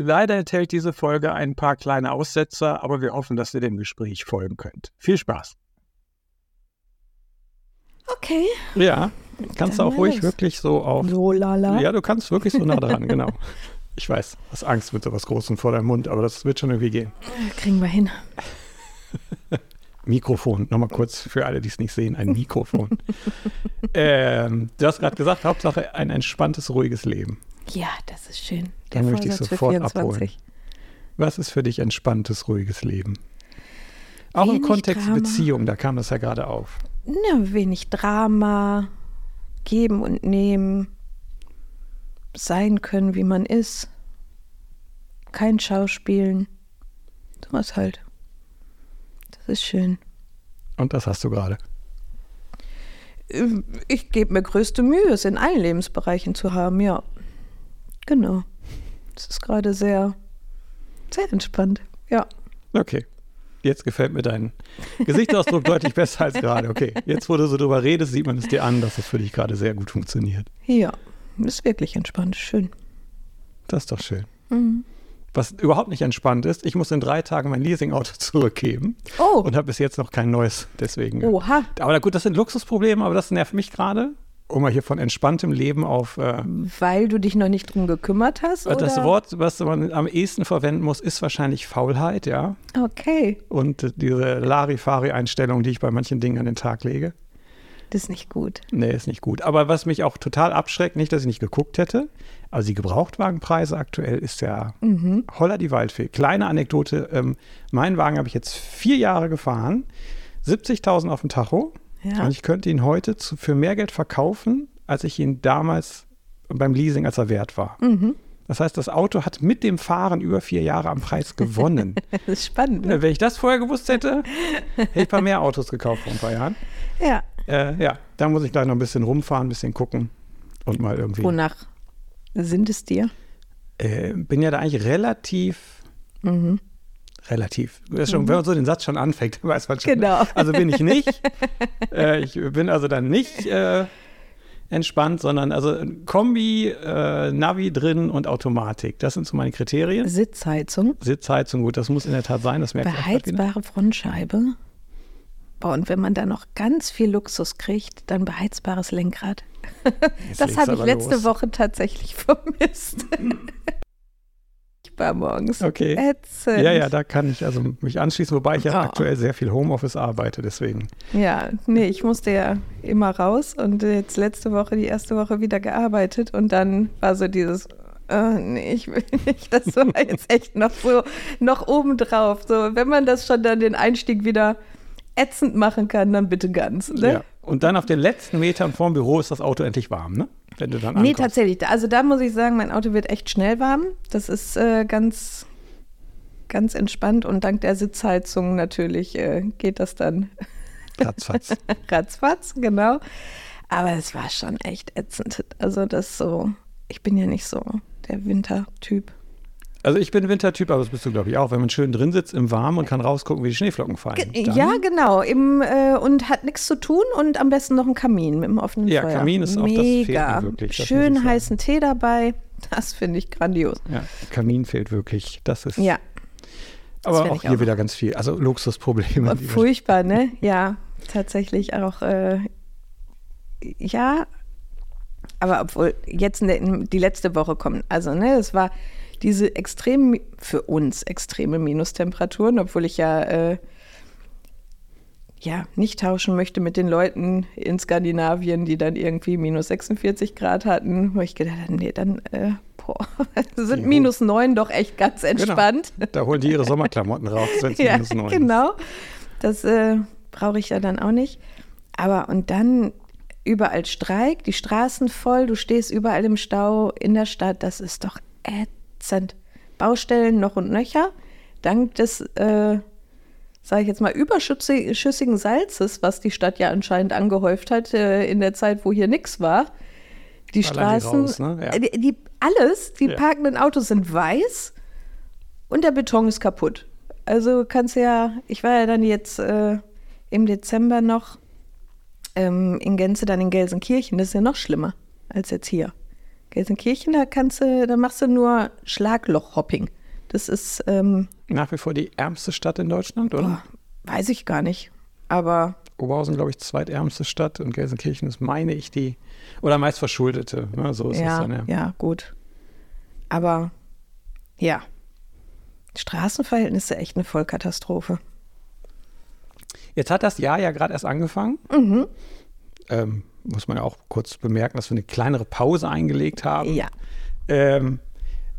Leider enthält diese Folge ein paar kleine Aussetzer, aber wir hoffen, dass ihr dem Gespräch folgen könnt. Viel Spaß. Okay. Ja, kannst du auch ruhig los. wirklich so auf. So lala. Ja, du kannst wirklich so nah dran, genau. Ich weiß, hast Angst mit sowas Großem vor deinem Mund, aber das wird schon irgendwie gehen. Kriegen wir hin. Mikrofon, nochmal kurz für alle, die es nicht sehen, ein Mikrofon. ähm, du hast gerade gesagt, Hauptsache ein entspanntes, ruhiges Leben. Ja, das ist schön. Der Dann möchte ich sofort abholen. Was ist für dich entspanntes, ruhiges Leben? Auch wenig im Kontext Drama. Beziehung, da kam das ja gerade auf. Na, wenig Drama, geben und nehmen, sein können, wie man ist. Kein Schauspielen. Sowas halt. Das ist schön. Und das hast du gerade. Ähm, ich gebe mir größte Mühe, es in allen Lebensbereichen zu haben, ja. Genau. Es ist gerade sehr, sehr entspannt, ja. Okay. Jetzt gefällt mir dein Gesichtsausdruck deutlich besser als gerade. Okay, jetzt, wo du so drüber redest, sieht man es dir an, dass es für dich gerade sehr gut funktioniert. Ja, ist wirklich entspannt, schön. Das ist doch schön. Mhm. Was überhaupt nicht entspannt ist, ich muss in drei Tagen mein Leasingauto zurückgeben. Oh. Und habe bis jetzt noch kein neues, deswegen. Oha. Aber gut, das sind Luxusprobleme, aber das nervt mich gerade. Um mal hier von entspanntem Leben auf. Äh, Weil du dich noch nicht drum gekümmert hast? Oder? Das Wort, was man am ehesten verwenden muss, ist wahrscheinlich Faulheit, ja. Okay. Und diese Larifari-Einstellung, die ich bei manchen Dingen an den Tag lege. Das ist nicht gut. Nee, ist nicht gut. Aber was mich auch total abschreckt, nicht, dass ich nicht geguckt hätte, also die Gebrauchtwagenpreise aktuell ist ja mhm. holla die Waldfee. Kleine Anekdote, ähm, meinen Wagen habe ich jetzt vier Jahre gefahren, 70.000 auf dem Tacho ja. und ich könnte ihn heute zu, für mehr Geld verkaufen, als ich ihn damals beim Leasing als er wert war. Mhm. Das heißt, das Auto hat mit dem Fahren über vier Jahre am Preis gewonnen. das ist spannend. Ne? Wenn ich das vorher gewusst hätte, hätte ich ein paar mehr Autos gekauft vor ein paar Jahren. Ja. Äh, ja, da muss ich gleich noch ein bisschen rumfahren, ein bisschen gucken und mal irgendwie. Wonach sind es dir? Äh, bin ja da eigentlich relativ. Mhm. Relativ. Schon, mhm. Wenn man so den Satz schon anfängt, weiß man schon. Genau. Also bin ich nicht. äh, ich bin also dann nicht äh, entspannt, sondern also Kombi, äh, Navi drin und Automatik. Das sind so meine Kriterien. Sitzheizung. Sitzheizung, gut, das muss in der Tat sein. Das merkt Beheizbare Frontscheibe. Boah, und wenn man da noch ganz viel Luxus kriegt, dann beheizbares Lenkrad. Jetzt das habe ich letzte los. Woche tatsächlich vermisst. War morgens okay. ätzend. Ja, ja, da kann ich also mich anschließen, wobei ich ja oh. aktuell sehr viel Homeoffice arbeite, deswegen. Ja, nee, ich musste ja immer raus und jetzt letzte Woche, die erste Woche wieder gearbeitet und dann war so dieses, Oh, nee, ich will nicht. Das war jetzt echt noch so, noch obendrauf. So, wenn man das schon dann den Einstieg wieder ätzend machen kann, dann bitte ganz. Ne? Ja. Und dann auf den letzten Metern vorm Büro ist das Auto endlich warm, ne? Wenn du dann ankommst. Nee, tatsächlich. Also da muss ich sagen, mein Auto wird echt schnell warm. Das ist äh, ganz, ganz entspannt und dank der Sitzheizung natürlich äh, geht das dann. Ratzfatz. Ratzfatz, genau. Aber es war schon echt ätzend. Also das so, ich bin ja nicht so der Wintertyp. Also ich bin Wintertyp, aber das bist du, glaube ich, auch. Wenn man schön drin sitzt im Warmen und kann rausgucken, wie die Schneeflocken fallen. Ge ja, genau. Im, äh, und hat nichts zu tun und am besten noch ein Kamin mit einem offenen ja, Feuer. Ja, Kamin ist Mega. auch, das fehlt wirklich. Schön heißen Tee dabei. Das finde ich grandios. Ja, Kamin fehlt wirklich. Das ist. Ja. Aber auch hier auch. wieder ganz viel. Also Luxusprobleme. Furchtbar, ne? Ja, tatsächlich auch. Äh, ja, aber obwohl jetzt die letzte Woche kommt, also ne, es war diese extremen, für uns extreme Minustemperaturen, obwohl ich ja, äh, ja nicht tauschen möchte mit den Leuten in Skandinavien, die dann irgendwie minus 46 Grad hatten, wo ich gedacht habe, nee, dann äh, sind minus 9 doch echt ganz genau. entspannt. Genau. Da holen die ihre Sommerklamotten raus, wenn es ja, minus 9 genau. Das äh, brauche ich ja dann auch nicht. Aber und dann überall Streik, die Straßen voll, du stehst überall im Stau in der Stadt, das ist doch ätzend ätzend. Baustellen noch und nöcher. Dank des, äh, sage ich jetzt mal, überschüssigen Salzes, was die Stadt ja anscheinend angehäuft hat äh, in der Zeit, wo hier nichts war. Die Allein Straßen, die, raus, ne? ja. die, die, alles, die ja. parkenden Autos sind weiß und der Beton ist kaputt. Also kannst du ja, ich war ja dann jetzt äh, im Dezember noch ähm, in Gänze dann in Gelsenkirchen, das ist ja noch schlimmer als jetzt hier. Gelsenkirchen, da kannst du, da machst du nur Schlaglochhopping. Das ist ähm, nach wie vor die ärmste Stadt in Deutschland, oder? Oh, weiß ich gar nicht. Aber Oberhausen, glaube ich, zweitärmste Stadt und Gelsenkirchen ist, meine ich, die oder meist verschuldete. Ne? So ist ja, es dann, ja. ja, gut. Aber ja, Straßenverhältnisse echt eine Vollkatastrophe. Jetzt hat das Jahr ja gerade erst angefangen. Mhm. Ähm, muss man ja auch kurz bemerken, dass wir eine kleinere Pause eingelegt haben. Ja. Ähm,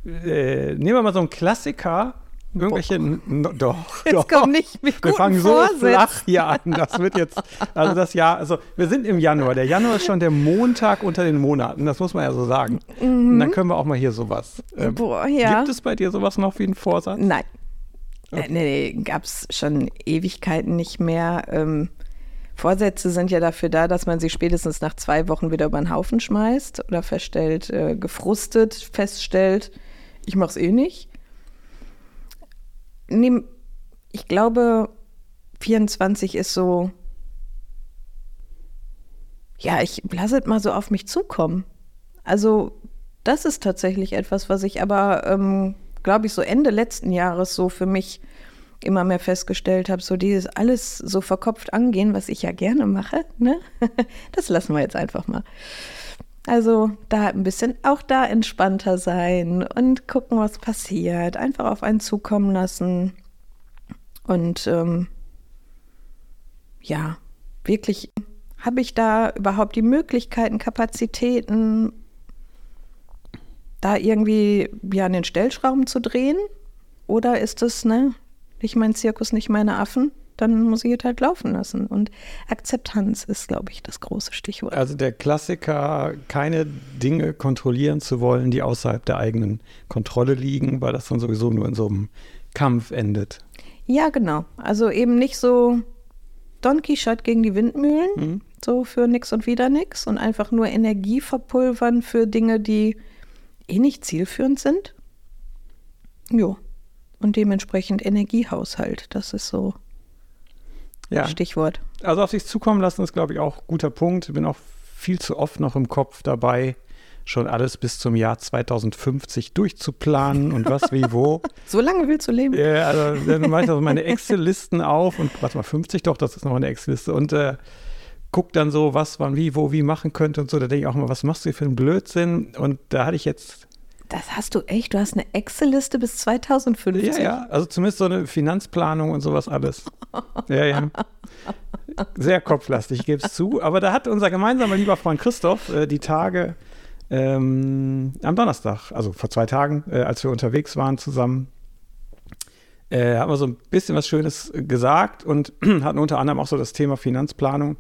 äh, nehmen wir mal so einen Klassiker. Irgendwelche, no, doch, Jetzt doch. komm nicht mit Wir fangen so Vorsätzen. flach hier an. Das wird jetzt, also das Jahr, also wir sind im Januar. Der Januar ist schon der Montag unter den Monaten. Das muss man ja so sagen. Und dann können wir auch mal hier sowas. Ähm, Boah, ja. Gibt es bei dir sowas noch wie einen Vorsatz? Nein. Äh, nee, gab es schon Ewigkeiten nicht mehr. Ähm, Vorsätze sind ja dafür da, dass man sie spätestens nach zwei Wochen wieder über den Haufen schmeißt oder feststellt, äh, gefrustet feststellt, ich mach's eh nicht. Nehm, ich glaube, 24 ist so, ja, ich lasse es mal so auf mich zukommen. Also, das ist tatsächlich etwas, was ich aber, ähm, glaube ich, so Ende letzten Jahres so für mich immer mehr festgestellt habe, so dieses alles so verkopft angehen, was ich ja gerne mache, ne? Das lassen wir jetzt einfach mal. Also da ein bisschen auch da entspannter sein und gucken, was passiert. Einfach auf einen zukommen lassen. Und ähm, ja, wirklich, habe ich da überhaupt die Möglichkeiten, Kapazitäten, da irgendwie ja an den Stellschrauben zu drehen? Oder ist es, ne, nicht mein Zirkus, nicht meine Affen? Dann muss ich es halt laufen lassen. Und Akzeptanz ist, glaube ich, das große Stichwort. Also der Klassiker, keine Dinge kontrollieren zu wollen, die außerhalb der eigenen Kontrolle liegen, weil das dann sowieso nur in so einem Kampf endet. Ja, genau. Also eben nicht so Don Quixote gegen die Windmühlen, Mhm. so für nix und wieder nix und einfach nur Energie verpulvern für Dinge, die eh nicht zielführend sind. Jo. Und dementsprechend Energiehaushalt, das ist so Ja, Stichwort. also auf sich zukommen lassen ist, glaube ich, auch ein guter Punkt. Ich bin auch viel zu oft noch im Kopf dabei, schon alles bis zum Jahr 2050 durchzuplanen und was wie wo. So lange willst du leben? Ja, also dann mache ich also meine Excel-Listen auf und warte mal, 50 doch, das ist noch eine Excel-Liste und äh, guck dann so, was man wie, wo, wie machen könnte und so. Da denke ich auch mal, was machst du hier für einen Blödsinn? Und da hatte ich jetzt, Das hast du echt. Du hast eine Excel-Liste bis 2050. ja, ja, also zumindest so eine Finanzplanung und sowas alles. Ja, ja. Sehr kopflastig, ich gebe es zu. Aber da hat unser gemeinsamer lieber Freund Christoph äh, die Tage ähm, am Donnerstag, also vor zwei Tagen, äh, als wir unterwegs waren zusammen, äh, hat man so ein bisschen was Schönes gesagt und hatten unter anderem auch so das Thema Finanzplanung.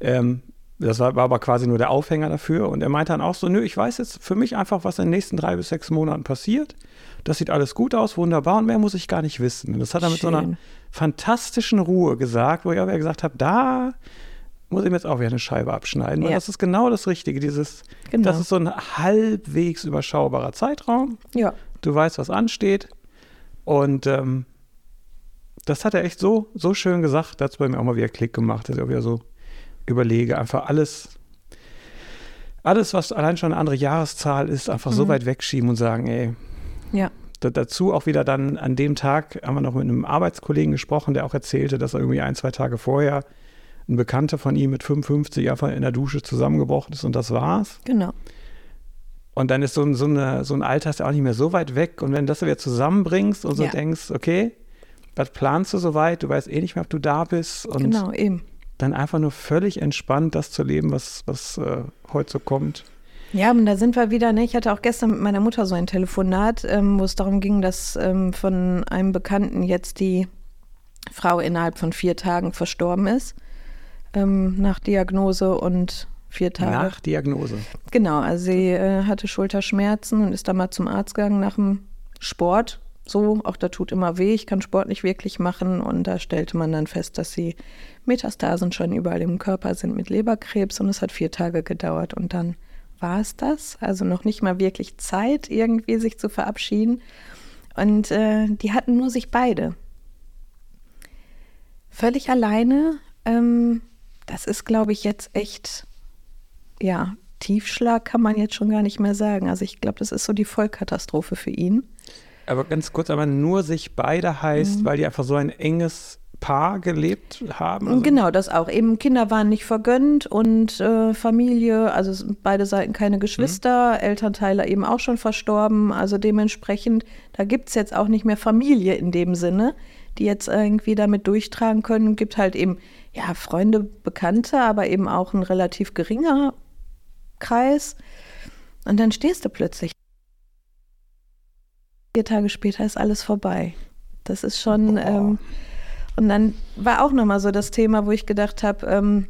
Ähm, das war, war aber quasi nur der Aufhänger dafür. Und er meinte dann auch so, nö, ich weiß jetzt für mich einfach, was in den nächsten drei bis sechs Monaten passiert. Das sieht alles gut aus, wunderbar und mehr muss ich gar nicht wissen. Und das hat er mit so einer Schön. fantastischen Ruhe gesagt, wo ich auch wieder gesagt habe, da muss ich mir jetzt auch wieder eine Scheibe abschneiden. Ja. das ist genau das Richtige. Dieses, Genau. das ist so ein halbwegs überschaubarer Zeitraum. Ja. Du weißt, was ansteht. Und ähm, das hat er echt so, so schön gesagt. Da hat es bei mir auch mal wieder Klick gemacht, dass ich auch wieder so überlege, einfach alles, alles, was allein schon eine andere Jahreszahl ist, einfach so Mhm. weit wegschieben und sagen, ey, Ja. da, dazu auch wieder dann an dem Tag haben wir noch mit einem Arbeitskollegen gesprochen, der auch erzählte, dass er irgendwie ein, zwei Tage vorher ein Bekannter von ihm mit 55 einfach in der Dusche zusammengebrochen ist und das war's. Genau. Und dann ist so ein, so, eine, so ein Alter ist ja auch nicht mehr so weit weg. Und wenn du das wieder zusammenbringst und so Ja. denkst, okay, was planst du soweit? Du weißt eh nicht mehr, ob du da bist. Und Genau, eben. Dann einfach nur völlig entspannt das zu leben, was, was äh, heute so kommt. Ja, und da sind wir wieder, ne? Ich hatte auch gestern mit meiner Mutter so ein Telefonat, ähm, wo es darum ging, dass ähm, von einem Bekannten jetzt die Frau innerhalb von vier Tagen verstorben ist. Ähm, nach Diagnose und vier Tage. Nach Diagnose. Genau, also sie äh, hatte Schulterschmerzen und ist dann mal zum Arzt gegangen nach dem Sport. So, auch da tut immer weh, ich kann Sport nicht wirklich machen. Und da stellte man dann fest, dass sie Metastasen schon überall im Körper sind mit Leberkrebs und es hat vier Tage gedauert. Und dann war es das. Also noch nicht mal wirklich Zeit, irgendwie sich zu verabschieden. Und äh, die hatten nur sich beide. Völlig alleine. Ähm, das ist, glaube ich, jetzt echt, ja, Tiefschlag kann man jetzt schon gar nicht mehr sagen. Also ich glaube, das ist so die Vollkatastrophe für ihn. Aber ganz kurz, aber nur sich beide heißt, mhm. weil die einfach so ein enges Paar gelebt haben? Also genau, das auch. Eben Kinder waren nicht vergönnt und äh, Familie, also beide Seiten keine Geschwister, mhm. Elternteile eben auch schon verstorben. Also dementsprechend, da gibt es jetzt auch nicht mehr Familie in dem Sinne, die jetzt irgendwie damit durchtragen können. Gibt halt eben, ja, Freunde, Bekannte, aber eben auch ein relativ geringer Kreis. Und dann stehst du plötzlich. Vier Tage später ist alles vorbei. Das ist schon. Ähm, und dann war auch nochmal so das Thema, wo ich gedacht habe, ähm,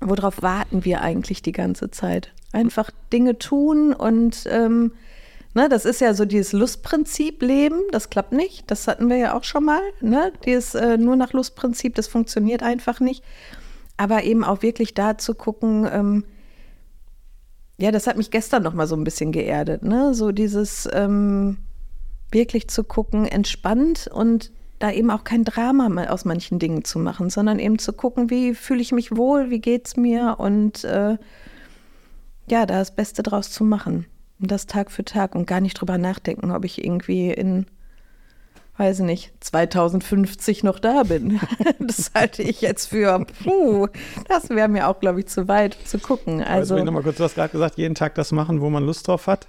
worauf warten wir eigentlich die ganze Zeit? Einfach Dinge tun und ähm, ne, das ist ja so dieses Lustprinzip Leben, das klappt nicht. Das hatten wir ja auch schon mal. Ne? Dieses äh, nur nach Lustprinzip, das funktioniert einfach nicht. Aber eben auch wirklich da zu gucken, ähm, ja, das hat mich gestern noch mal so ein bisschen geerdet, ne? So dieses ähm, wirklich zu gucken, entspannt und da eben auch kein Drama aus manchen Dingen zu machen, sondern eben zu gucken, wie fühle ich mich wohl, wie geht's mir und äh, ja, da das Beste draus zu machen. Und das Tag für Tag und gar nicht drüber nachdenken, ob ich irgendwie in, weiß ich nicht, 2050 noch da bin. das halte ich jetzt für, puh, das wäre mir auch, glaube ich, zu weit zu gucken. Also, also nochmal kurz, du hast gerade gesagt, jeden Tag das machen, wo man Lust drauf hat.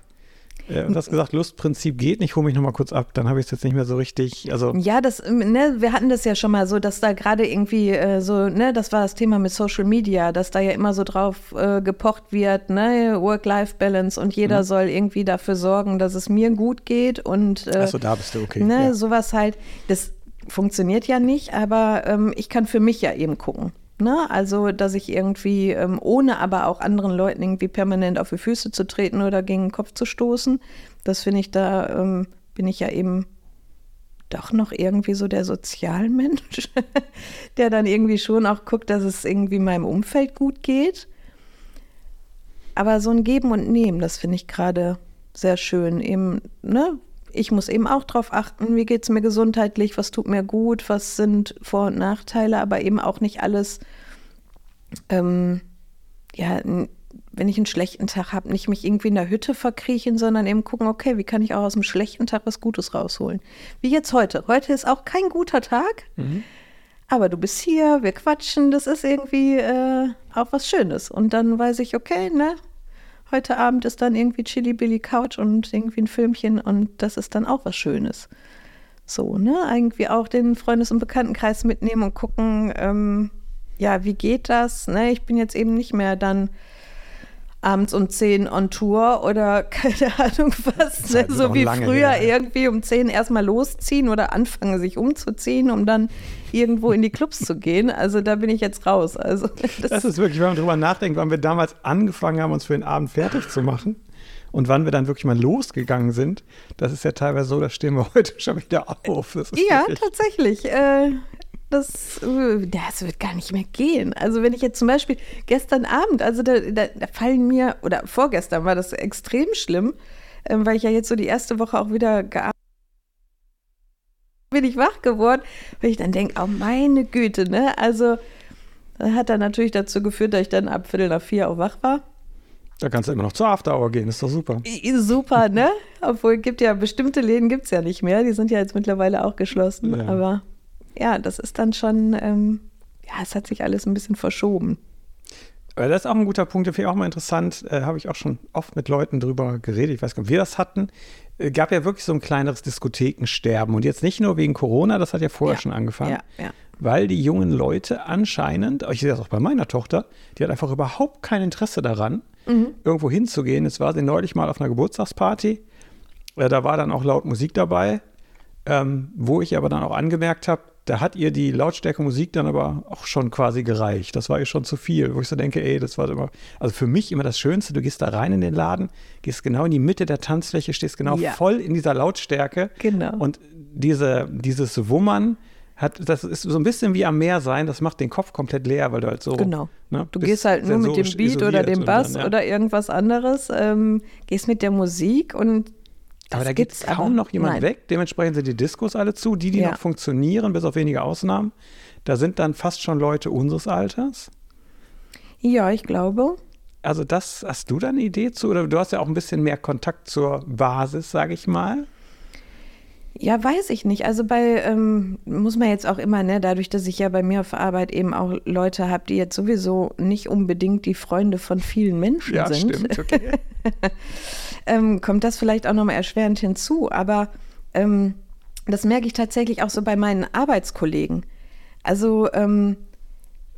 Äh, und hast gesagt, Lustprinzip geht nicht, hol mich nochmal kurz ab, dann habe ich es jetzt nicht mehr so richtig, also. Ja, das, ne, wir hatten das ja schon mal so, dass da gerade irgendwie äh, so, ne, das war das Thema mit Social Media, dass da ja immer so drauf äh, gepocht wird, ne, Work-Life-Balance und jeder mhm. soll irgendwie dafür sorgen, dass es mir gut geht und äh, Achso, da bist du, okay. Ne, ja. sowas halt, das funktioniert ja nicht, aber ähm, ich kann für mich ja eben gucken. Ne? Also, dass ich irgendwie, ähm, ohne aber auch anderen Leuten irgendwie permanent auf die Füße zu treten oder gegen den Kopf zu stoßen, das finde ich, da ähm, bin ich ja eben doch noch irgendwie so der Sozialmensch, der dann irgendwie schon auch guckt, dass es irgendwie meinem Umfeld gut geht. Aber so ein Geben und Nehmen, das finde ich gerade sehr schön. Eben, ne, ich muss eben auch darauf achten, wie geht es mir gesundheitlich, was tut mir gut, was sind Vor- und Nachteile, aber eben auch nicht alles, ähm, ja, wenn ich einen schlechten Tag habe, nicht mich irgendwie in der Hütte verkriechen, sondern eben gucken, okay, wie kann ich auch aus einem schlechten Tag was Gutes rausholen. Wie jetzt heute. Heute ist auch kein guter Tag, mhm. aber du bist hier, wir quatschen, das ist irgendwie äh, auch was Schönes. Und dann weiß ich, okay, ne, heute Abend ist dann irgendwie Chili Billy Couch und irgendwie ein Filmchen und das ist dann auch was Schönes. So, ne? Irgendwie auch den Freundes- und Bekanntenkreis mitnehmen und gucken, ähm, ja, wie geht das? Ne? Ich bin jetzt eben nicht mehr dann abends um 10 on Tour oder keine Ahnung was, ne? so wie früher her. irgendwie um 10 erstmal losziehen oder anfangen sich umzuziehen, um dann irgendwo in die Clubs zu gehen. Also da bin ich jetzt raus. Also das, das ist wirklich, wenn man drüber nachdenkt, wann wir damals angefangen haben, uns für den Abend fertig zu machen und wann wir dann wirklich mal losgegangen sind, das ist ja teilweise so, da stehen wir heute schon wieder auf. ja, tatsächlich. Äh, das, äh, das wird gar nicht mehr gehen. Also wenn ich jetzt zum Beispiel gestern Abend, also da, da, da fallen mir, oder vorgestern war das extrem schlimm, äh, weil ich ja jetzt so die erste Woche auch wieder gearbeitet bin ich wach geworden, weil ich dann denke, oh meine Güte, ne? Also das hat dann natürlich dazu geführt, dass ich dann ab Viertel nach vier auch wach war. Da kannst du immer noch zur After Hour gehen, ist doch super. Super, ne? Obwohl es gibt ja bestimmte Läden gibt es ja nicht mehr, die sind ja jetzt mittlerweile auch geschlossen. Ja. Aber ja, das ist dann schon, ähm, ja, es hat sich alles ein bisschen verschoben. Aber das ist auch ein guter Punkt, der finde ich auch mal interessant. Äh, Habe ich auch schon oft mit Leuten drüber geredet. Ich weiß gar nicht, ob wir das hatten. Äh, gab ja wirklich so ein kleineres Diskothekensterben. Und jetzt nicht nur wegen Corona, das hat ja vorher ja, schon angefangen. Ja, ja. Weil die jungen Leute anscheinend, ich sehe das auch bei meiner Tochter, die hat einfach überhaupt kein Interesse daran, mhm. irgendwo hinzugehen. Jetzt war sie neulich mal auf einer Geburtstagsparty. Äh, da war dann auch laut Musik dabei. Ähm, wo ich aber dann auch angemerkt habe, da hat ihr die Lautstärke Musik dann aber auch schon quasi gereicht. Das war ihr schon zu viel, wo ich so denke, ey, das war immer, also für mich immer das Schönste, du gehst da rein in den Laden, gehst genau in die Mitte der Tanzfläche, stehst genau ja. voll in dieser Lautstärke. Genau. Und diese, dieses Wummern, hat, das ist so ein bisschen wie am Meer sein, das macht den Kopf komplett leer, weil du halt so. Genau. Ne, du gehst halt nur mit dem Beat oder dem Bass dann, ja. oder irgendwas anderes, ähm, gehst mit der Musik und aber da geht kaum noch jemand nein. weg. Dementsprechend sind die Diskos alle zu. Die, die ja. noch funktionieren, bis auf wenige Ausnahmen, da sind dann fast schon Leute unseres Alters. Ja, ich glaube. Also das, hast du da eine Idee zu? Oder du hast ja auch ein bisschen mehr Kontakt zur Basis, sage ich mal. Ja, weiß ich nicht. Also bei, ähm, muss man jetzt auch immer, ne, dadurch, dass ich ja bei mir auf Arbeit eben auch Leute habe, die jetzt sowieso nicht unbedingt die Freunde von vielen Menschen Ja, sind, stimmt. Okay. ähm, kommt das vielleicht auch nochmal erschwerend hinzu. Aber ähm, das merke ich tatsächlich auch so bei meinen Arbeitskollegen. Also ähm,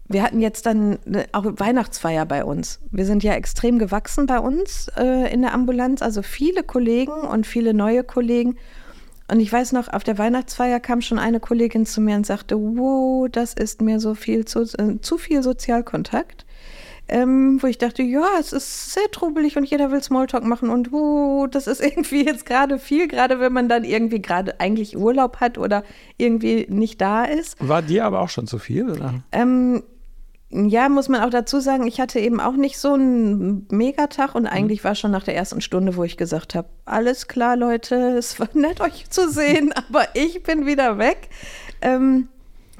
wir hatten jetzt dann ne, auch Weihnachtsfeier bei uns. Wir sind ja extrem gewachsen bei uns äh, in der Ambulanz, also viele Kollegen und viele neue Kollegen. Und ich weiß noch, auf der Weihnachtsfeier kam schon eine Kollegin zu mir und sagte, wow, das ist mir so viel zu, äh, zu viel Sozialkontakt. Ähm, wo ich dachte, ja, es ist sehr trubelig und jeder will Smalltalk machen und wow, das ist irgendwie jetzt gerade viel, gerade wenn man dann irgendwie gerade eigentlich Urlaub hat oder irgendwie nicht da ist. War dir aber auch schon zu viel? Oder? Ähm, ja, muss man auch dazu sagen, ich hatte eben auch nicht so einen Megatag und eigentlich war schon nach der ersten Stunde, wo ich gesagt habe, alles klar, Leute, es war nett, euch zu sehen, aber ich bin wieder weg. Ähm,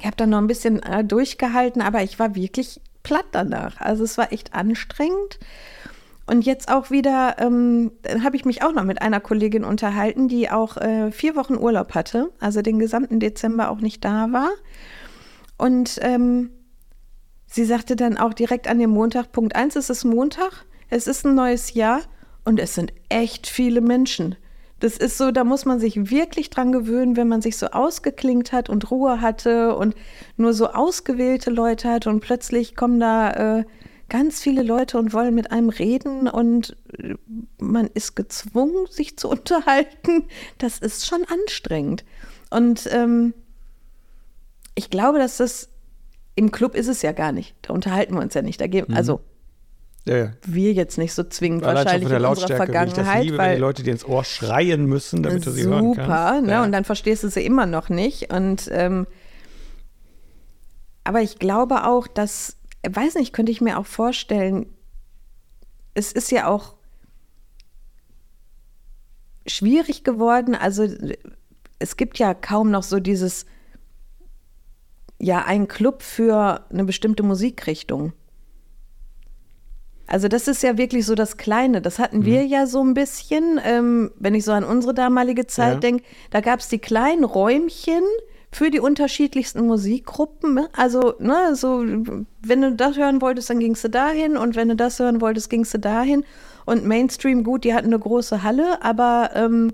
ich habe dann noch ein bisschen äh, durchgehalten, aber ich war wirklich platt danach. Also es war echt anstrengend. Und jetzt auch wieder, ähm, habe ich mich auch noch mit einer Kollegin unterhalten, die auch äh, vier Wochen Urlaub hatte, also den gesamten Dezember auch nicht da war. Und ähm, Sie sagte dann auch direkt an dem Montag, Punkt 1, es ist Montag, es ist ein neues Jahr und es sind echt viele Menschen. Das ist so, da muss man sich wirklich dran gewöhnen, wenn man sich so ausgeklingt hat und Ruhe hatte und nur so ausgewählte Leute hat und plötzlich kommen da äh, ganz viele Leute und wollen mit einem reden und äh, man ist gezwungen, sich zu unterhalten. Das ist schon anstrengend. Und ähm, ich glaube, dass das im Club ist es ja gar nicht. Da unterhalten wir uns ja nicht. Da gehen, Mhm. also Ja, wir jetzt nicht so zwingend Allein wahrscheinlich von der in unserer wie ich Vergangenheit, liebe, wenn weil die Leute dir ins Ohr schreien müssen, damit du sie hören super, kannst. ne? Ja. Und dann verstehst du sie immer noch nicht. Und ähm, aber ich glaube auch, dass, weiß nicht, könnte ich mir auch vorstellen, es ist ja auch schwierig geworden. Also es gibt ja kaum noch so dieses, ja, ein Club für eine bestimmte Musikrichtung. Also das ist ja wirklich so das Kleine. Das hatten wir ja so ein bisschen, ähm, wenn ich so an unsere damalige Zeit Ja. denke. Da gab es die kleinen Räumchen für die unterschiedlichsten Musikgruppen. ne? Also, ne, so, wenn du das hören wolltest, dann gingst du dahin und wenn du das hören wolltest, gingst du dahin. Und Mainstream, gut, die hatten eine große Halle, aber ähm,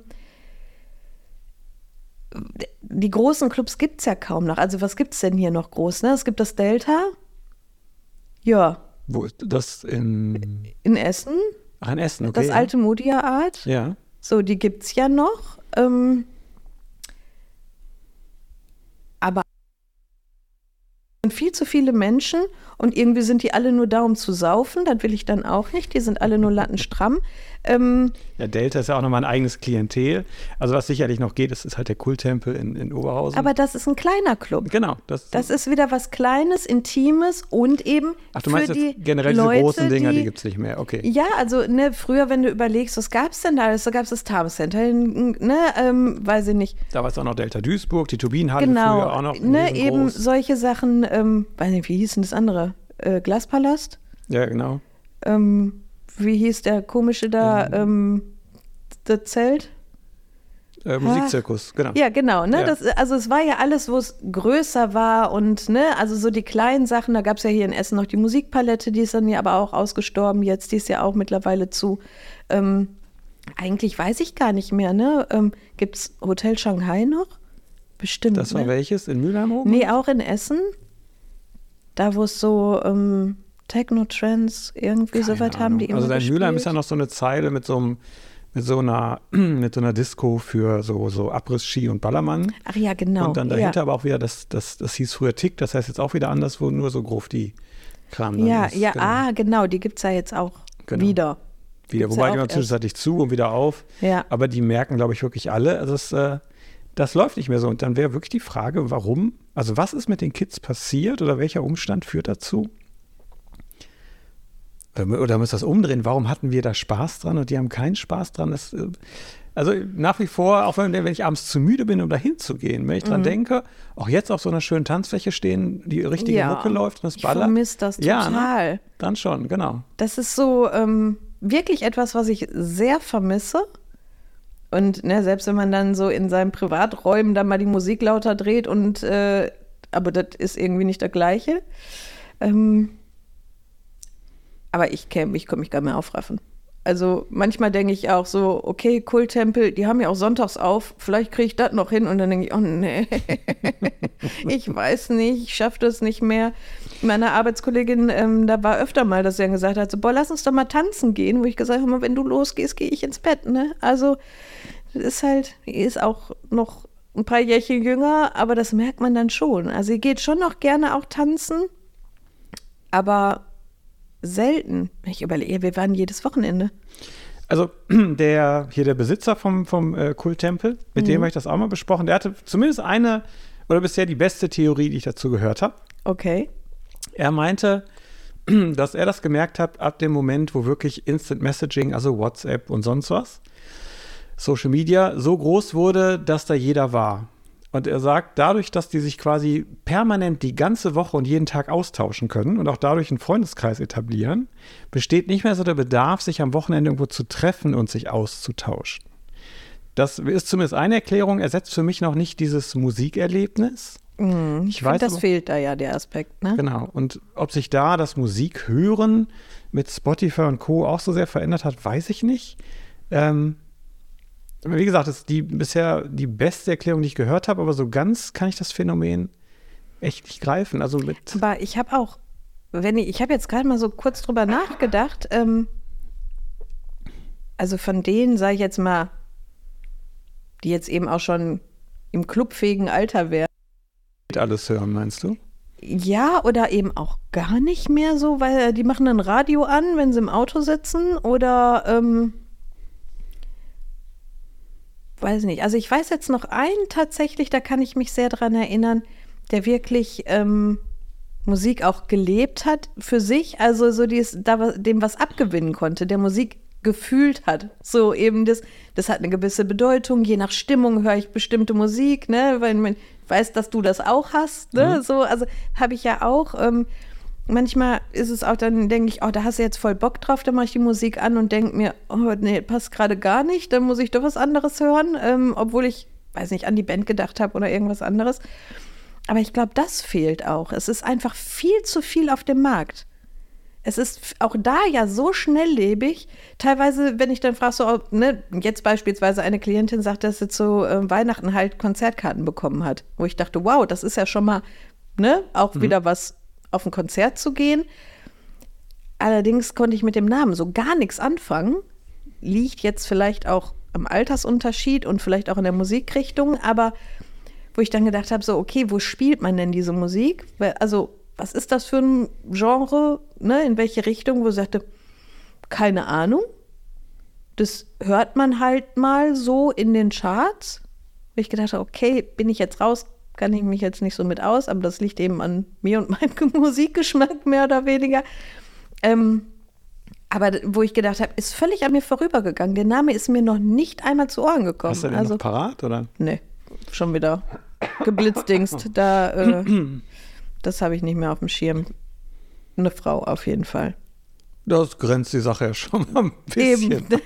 die großen Clubs gibt es ja kaum noch. Also was gibt es denn hier noch groß? Ne? Es gibt das Delta. Ja, Wo ist das in, in Essen. ach, in Essen? Okay. das alte Modia Art. Ja. So, die gibt es ja noch. Ähm, aber sind viel zu viele Menschen und irgendwie sind die alle nur da, um zu saufen. Das will ich dann auch nicht. Die sind alle nur lattenstramm. Ähm, ja, Delta ist ja auch nochmal ein eigenes Klientel. Also was sicherlich noch geht, ist, ist halt der Kulttempel in, in Oberhausen. aber das ist ein kleiner Club. genau. Das, Das ist wieder was Kleines, Intimes und eben ach, du meinst die jetzt generell diese Leute, großen Dinger, die, die gibt es nicht mehr. Okay. Ja, also ne, früher, wenn du überlegst, was gab es denn da alles? Da gab es das Tarm Center, ne, ähm, weiß ich nicht. Da war es auch noch Delta Duisburg, die Turbinenhalle Genau, früher auch noch. ne, eben solche Sachen, ähm, weiß nicht, wie hieß denn das andere? Äh, Glaspalast? Ja, genau. Ähm, wie hieß der komische da, ähm, das Zelt? Äh, Musikzirkus, genau. Ja, genau. Ne? Ja. Das, also es war ja alles, wo es größer war und ne, also so die kleinen Sachen, da gab es ja hier in Essen noch die Musikpalette, die ist dann ja aber auch ausgestorben jetzt, die ist ja auch mittlerweile zu. Ähm, eigentlich weiß ich gar nicht mehr, ne? Ähm, Gibt es Hotel Shanghai noch? Bestimmt. Das war ne? welches? In Mülheim oben? Nee, auch in Essen. Da, wo es so ähm, Techno-Trends irgendwie so Keine weit haben, die Ahnung. immer Also in Mülheim ist ja noch so eine Zeile mit so einem mit so einer mit so einer Disco für so so Abriss-Ski und Ballermann. Ach ja, genau. und dann dahinter ja. aber auch wieder das, das, das hieß früher Tick, das heißt jetzt auch wieder anders, wo nur so grob die Kram dann Ja, ist. ja, genau. ah, genau, die gibt es ja jetzt auch Genau. wieder. wieder. gibt's Wobei ja die waren zwischenzeitlich zu und wieder auf. Ja. Aber die merken, glaube ich, wirklich alle, also es, äh, das läuft nicht mehr so. Und dann wäre wirklich die Frage, warum, also was ist mit den Kids passiert oder welcher Umstand führt dazu? Oder muss das umdrehen? Warum hatten wir da Spaß dran und die haben keinen Spaß dran? Das, äh, also nach wie vor, auch wenn, wenn ich abends zu müde bin, um da hinzugehen, wenn ich dran mhm. denke, auch jetzt auf so einer schönen Tanzfläche stehen, die richtige ja, Mucke läuft und es ballert. Ich vermisse das total. Ja, ne? Dann schon, genau. Das ist so ähm, wirklich etwas, was ich sehr vermisse. Und ne, selbst wenn man dann so in seinen Privaträumen dann mal die Musik lauter dreht und äh, aber das ist irgendwie nicht das Gleiche. Ähm, aber ich käme, ich könnte mich gar mehr aufraffen. Also manchmal denke ich auch so, okay, Kulttempel, die haben ja auch sonntags auf, vielleicht kriege ich das noch hin und dann denke ich, oh nee, ich weiß nicht, ich schaffe das nicht mehr. Meine Arbeitskollegin, ähm, da war öfter mal, dass sie dann gesagt hat, so, boah, lass uns doch mal tanzen gehen, wo ich gesagt habe, wenn du losgehst, gehe ich ins Bett. Ne? Also ist halt, ist auch noch ein paar Jährchen jünger, aber das merkt man dann schon. Also sie geht schon noch gerne auch tanzen, aber selten. Ich überlege, wir waren jedes Wochenende. Also der hier der Besitzer vom, vom äh, Kulttempel, mit mhm. dem habe ich das auch mal besprochen, der hatte zumindest eine oder bisher die beste Theorie, die ich dazu gehört habe. Okay. Er meinte, dass er das gemerkt hat ab dem Moment, wo wirklich Instant Messaging, also WhatsApp und sonst was, Social Media so groß wurde, dass da jeder war. Und er sagt, dadurch, dass die sich quasi permanent die ganze Woche und jeden Tag austauschen können und auch dadurch einen Freundeskreis etablieren, besteht nicht mehr so der Bedarf, sich am Wochenende irgendwo zu treffen und sich auszutauschen. Das ist zumindest eine Erklärung, ersetzt für mich noch nicht dieses Musikerlebnis. Mhm, ich, ich weiß, das aber, fehlt da ja der Aspekt. Ne? Genau. Und ob sich da das Musikhören mit Spotify und Co. auch so sehr verändert hat, weiß ich nicht. Ähm, wie gesagt, das ist die bisher die beste Erklärung, die ich gehört habe, aber so ganz kann ich das Phänomen echt nicht greifen. Also mit aber ich habe auch, wenn ich, ich habe jetzt gerade mal so kurz drüber nachgedacht, ähm, also von denen, sage ich jetzt mal, die jetzt eben auch schon im clubfähigen Alter wären. Alles hören, meinst du? Ja, oder eben auch gar nicht mehr so, weil die machen ein Radio an, wenn sie im Auto sitzen oder ähm, weiß nicht. Also ich weiß jetzt noch einen tatsächlich, da kann ich mich sehr dran erinnern, der wirklich ähm, Musik auch gelebt hat für sich, also so dies, da, dem was abgewinnen konnte, der Musik gefühlt hat. So eben das, das hat eine gewisse Bedeutung. Je nach Stimmung höre ich bestimmte Musik, ne, weil man weiß, dass du das auch hast, ne, mhm. so, also habe ich ja auch. Ähm, manchmal ist es auch, dann denke ich, oh, da hast du jetzt voll Bock drauf, dann mache ich die Musik an und denke mir, oh, nee, passt gerade gar nicht, dann muss ich doch was anderes hören, ähm, obwohl ich, weiß nicht, an die Band gedacht habe oder irgendwas anderes. Aber ich glaube, das fehlt auch. Es ist einfach viel zu viel auf dem Markt. Es ist auch da ja so schnelllebig. Teilweise, wenn ich dann frage, so, ne, jetzt beispielsweise eine Klientin sagt, dass sie zu äh, Weihnachten halt Konzertkarten bekommen hat, wo ich dachte, wow, das ist ja schon mal, ne, auch mhm. wieder was auf ein Konzert zu gehen. Allerdings konnte ich mit dem Namen so gar nichts anfangen. Liegt jetzt vielleicht auch am Altersunterschied und vielleicht auch in der Musikrichtung, aber wo ich dann gedacht habe, so, okay, wo spielt man denn diese Musik? Also, was ist das für ein Genre? Ne? In welche Richtung? Wo ich sagte, keine Ahnung. Das hört man halt mal so in den Charts. Wo ich gedacht habe, okay, bin ich jetzt raus, kann ich mich jetzt nicht so mit aus, aber das liegt eben an mir und meinem Musikgeschmack mehr oder weniger. Ähm, aber wo ich gedacht habe, ist völlig an mir vorübergegangen. Der Name ist mir noch nicht einmal zu Ohren gekommen. Hast du den also, noch parat, oder? Nee, schon wieder geblitzdingst. Da, äh, das habe ich nicht mehr auf dem Schirm. Eine Frau auf jeden Fall. Das grenzt die Sache ja schon mal ein bisschen. Eben.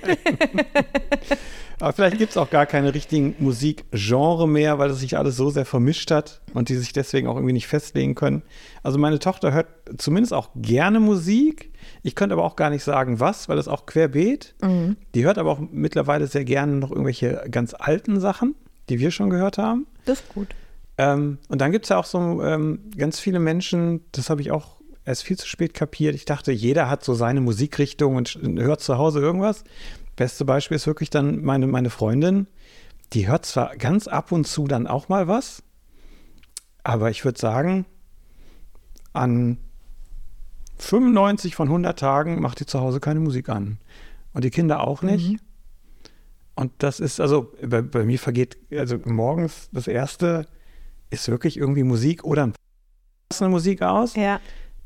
Aber vielleicht gibt es auch gar keine richtigen Musikgenre mehr, weil das sich alles so sehr vermischt hat und die sich deswegen auch irgendwie nicht festlegen können. Also meine Tochter hört zumindest auch gerne Musik. Ich könnte aber auch gar nicht sagen, was, weil das auch querbeet. Mhm. Die hört aber auch mittlerweile sehr gerne noch irgendwelche ganz alten Sachen, die wir schon gehört haben. Das ist gut. Ähm, und dann gibt es ja auch so ähm, ganz viele Menschen, das habe ich auch erst viel zu spät kapiert. Ich dachte, jeder hat so seine Musikrichtung und hört zu Hause irgendwas. Beste Beispiel ist wirklich dann meine, meine Freundin, die hört zwar ganz ab und zu dann auch mal was, aber ich würde sagen, an 95 von 100 Tagen macht die zu Hause keine Musik an. Und die Kinder auch nicht. Mhm. Und das ist, also bei, bei, mir vergeht, also morgens das erste ist wirklich irgendwie Musik oder eine Musik aus. Ja.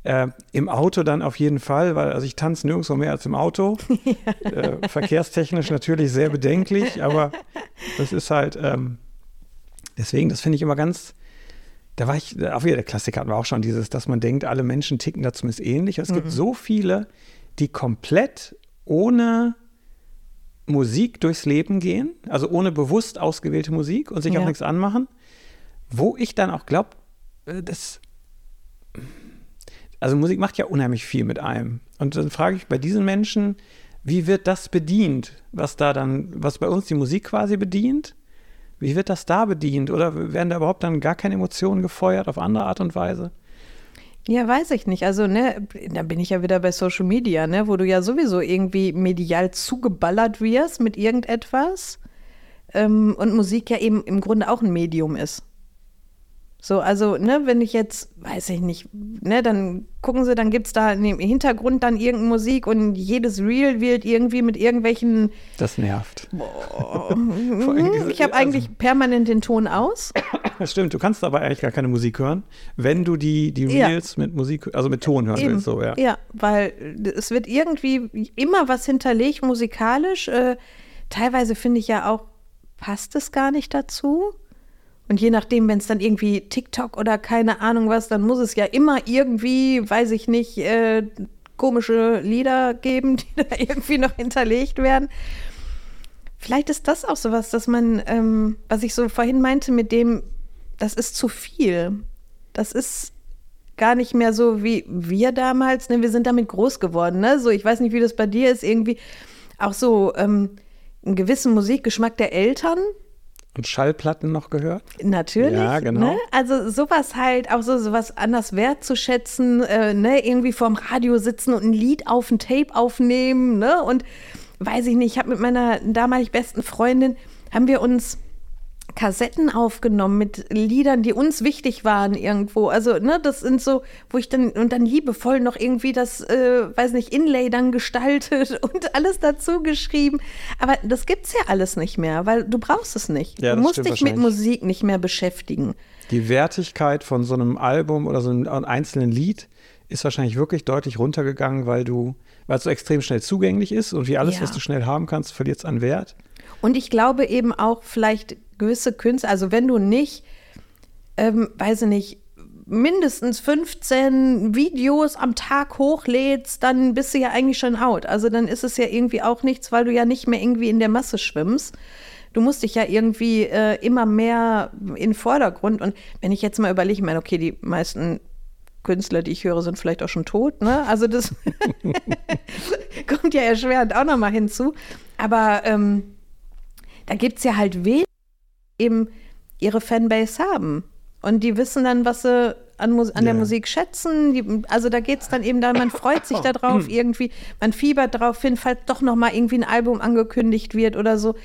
Äh, Im Auto dann auf jeden Fall, weil also ich tanze nirgendwo mehr als im Auto. Ja. Äh, verkehrstechnisch natürlich sehr bedenklich, aber das ist halt, ähm, deswegen, das finde ich immer ganz, da war ich, auch wieder der Klassiker hatten wir auch schon dieses, dass man denkt, alle Menschen ticken da zumindest ähnlich. Es mhm. gibt so viele, die komplett ohne Musik durchs Leben gehen, also ohne bewusst ausgewählte Musik und sich ja. auch nichts anmachen, wo ich dann auch glaube, äh, das also Musik macht ja unheimlich viel mit einem. Und dann frage ich bei diesen Menschen, wie wird das bedient, was da dann, was bei uns die Musik quasi bedient? Wie wird das da bedient? Oder werden da überhaupt dann gar keine Emotionen gefeuert auf andere Art und Weise? Ja, weiß ich nicht. Also, ne, da bin ich ja wieder bei Social Media, ne, wo du ja sowieso irgendwie medial zugeballert wirst mit irgendetwas ähm, und Musik ja eben im Grunde auch ein Medium ist. So, also, ne, wenn ich jetzt, weiß ich nicht, ne, dann gucken sie, dann gibt es da im Hintergrund dann irgendeine Musik und jedes Reel wird irgendwie mit irgendwelchen. Das nervt. Boah. ich habe eigentlich also, permanent den Ton aus. Das stimmt, du kannst aber eigentlich gar keine Musik hören, wenn du die, die Reels ja. mit Musik, also mit Ton hören Eben. willst. So, ja. ja, weil es wird irgendwie immer was hinterlegt musikalisch. Äh, teilweise finde ich ja auch, passt es gar nicht dazu. Und je nachdem, wenn es dann irgendwie TikTok oder keine Ahnung was, dann muss es ja immer irgendwie, weiß ich nicht, äh, komische Lieder geben, die da irgendwie noch hinterlegt werden. Vielleicht ist das auch sowas, dass man, ähm, was ich so vorhin meinte, mit dem, das ist zu viel. Das ist gar nicht mehr so wie wir damals. Ne? Wir sind damit groß geworden. Ne? So, ich weiß nicht, wie das bei dir ist. Irgendwie auch so ähm, einen gewissen Musikgeschmack der Eltern und Schallplatten noch gehört? Natürlich. Ja, genau. Ne? Also sowas halt, auch so sowas anders wertzuschätzen, äh, ne? irgendwie vorm Radio sitzen und ein Lied auf ein Tape aufnehmen, ne? Und weiß ich nicht, ich habe mit meiner damalig besten Freundin, haben wir uns Kassetten aufgenommen mit Liedern, die uns wichtig waren irgendwo. Also, ne, das sind so, wo ich dann und dann liebevoll noch irgendwie das, äh, weiß nicht, Inlay dann gestaltet und alles dazu geschrieben. Aber das gibt's ja alles nicht mehr, weil du brauchst es nicht. Ja, du musst dich mit Musik nicht mehr beschäftigen. Die Wertigkeit von so einem Album oder so einem einzelnen Lied ist wahrscheinlich wirklich deutlich runtergegangen, weil du, weil es so extrem schnell zugänglich ist und wie alles, ja. was du schnell haben kannst, verliert es an Wert. Und ich glaube eben auch vielleicht gewisse Künstler, also wenn du nicht, ähm, weiß ich nicht, mindestens 15 Videos am Tag hochlädst, dann bist du ja eigentlich schon out. Also dann ist es ja irgendwie auch nichts, weil du ja nicht mehr irgendwie in der Masse schwimmst. Du musst dich ja irgendwie äh, immer mehr in den Vordergrund. Und wenn ich jetzt mal überlege, ich meine, okay, die meisten Künstler, die ich höre, sind vielleicht auch schon tot. Ne? Also das kommt ja erschwerend auch noch mal hinzu. Aber ähm, da gibt es ja halt wenig eben ihre Fanbase haben. Und die wissen dann, was sie an, Mus an yeah. der Musik schätzen. Die, also da geht es dann eben da, man freut sich darauf irgendwie, man fiebert darauf hin, falls doch noch mal irgendwie ein Album angekündigt wird oder so.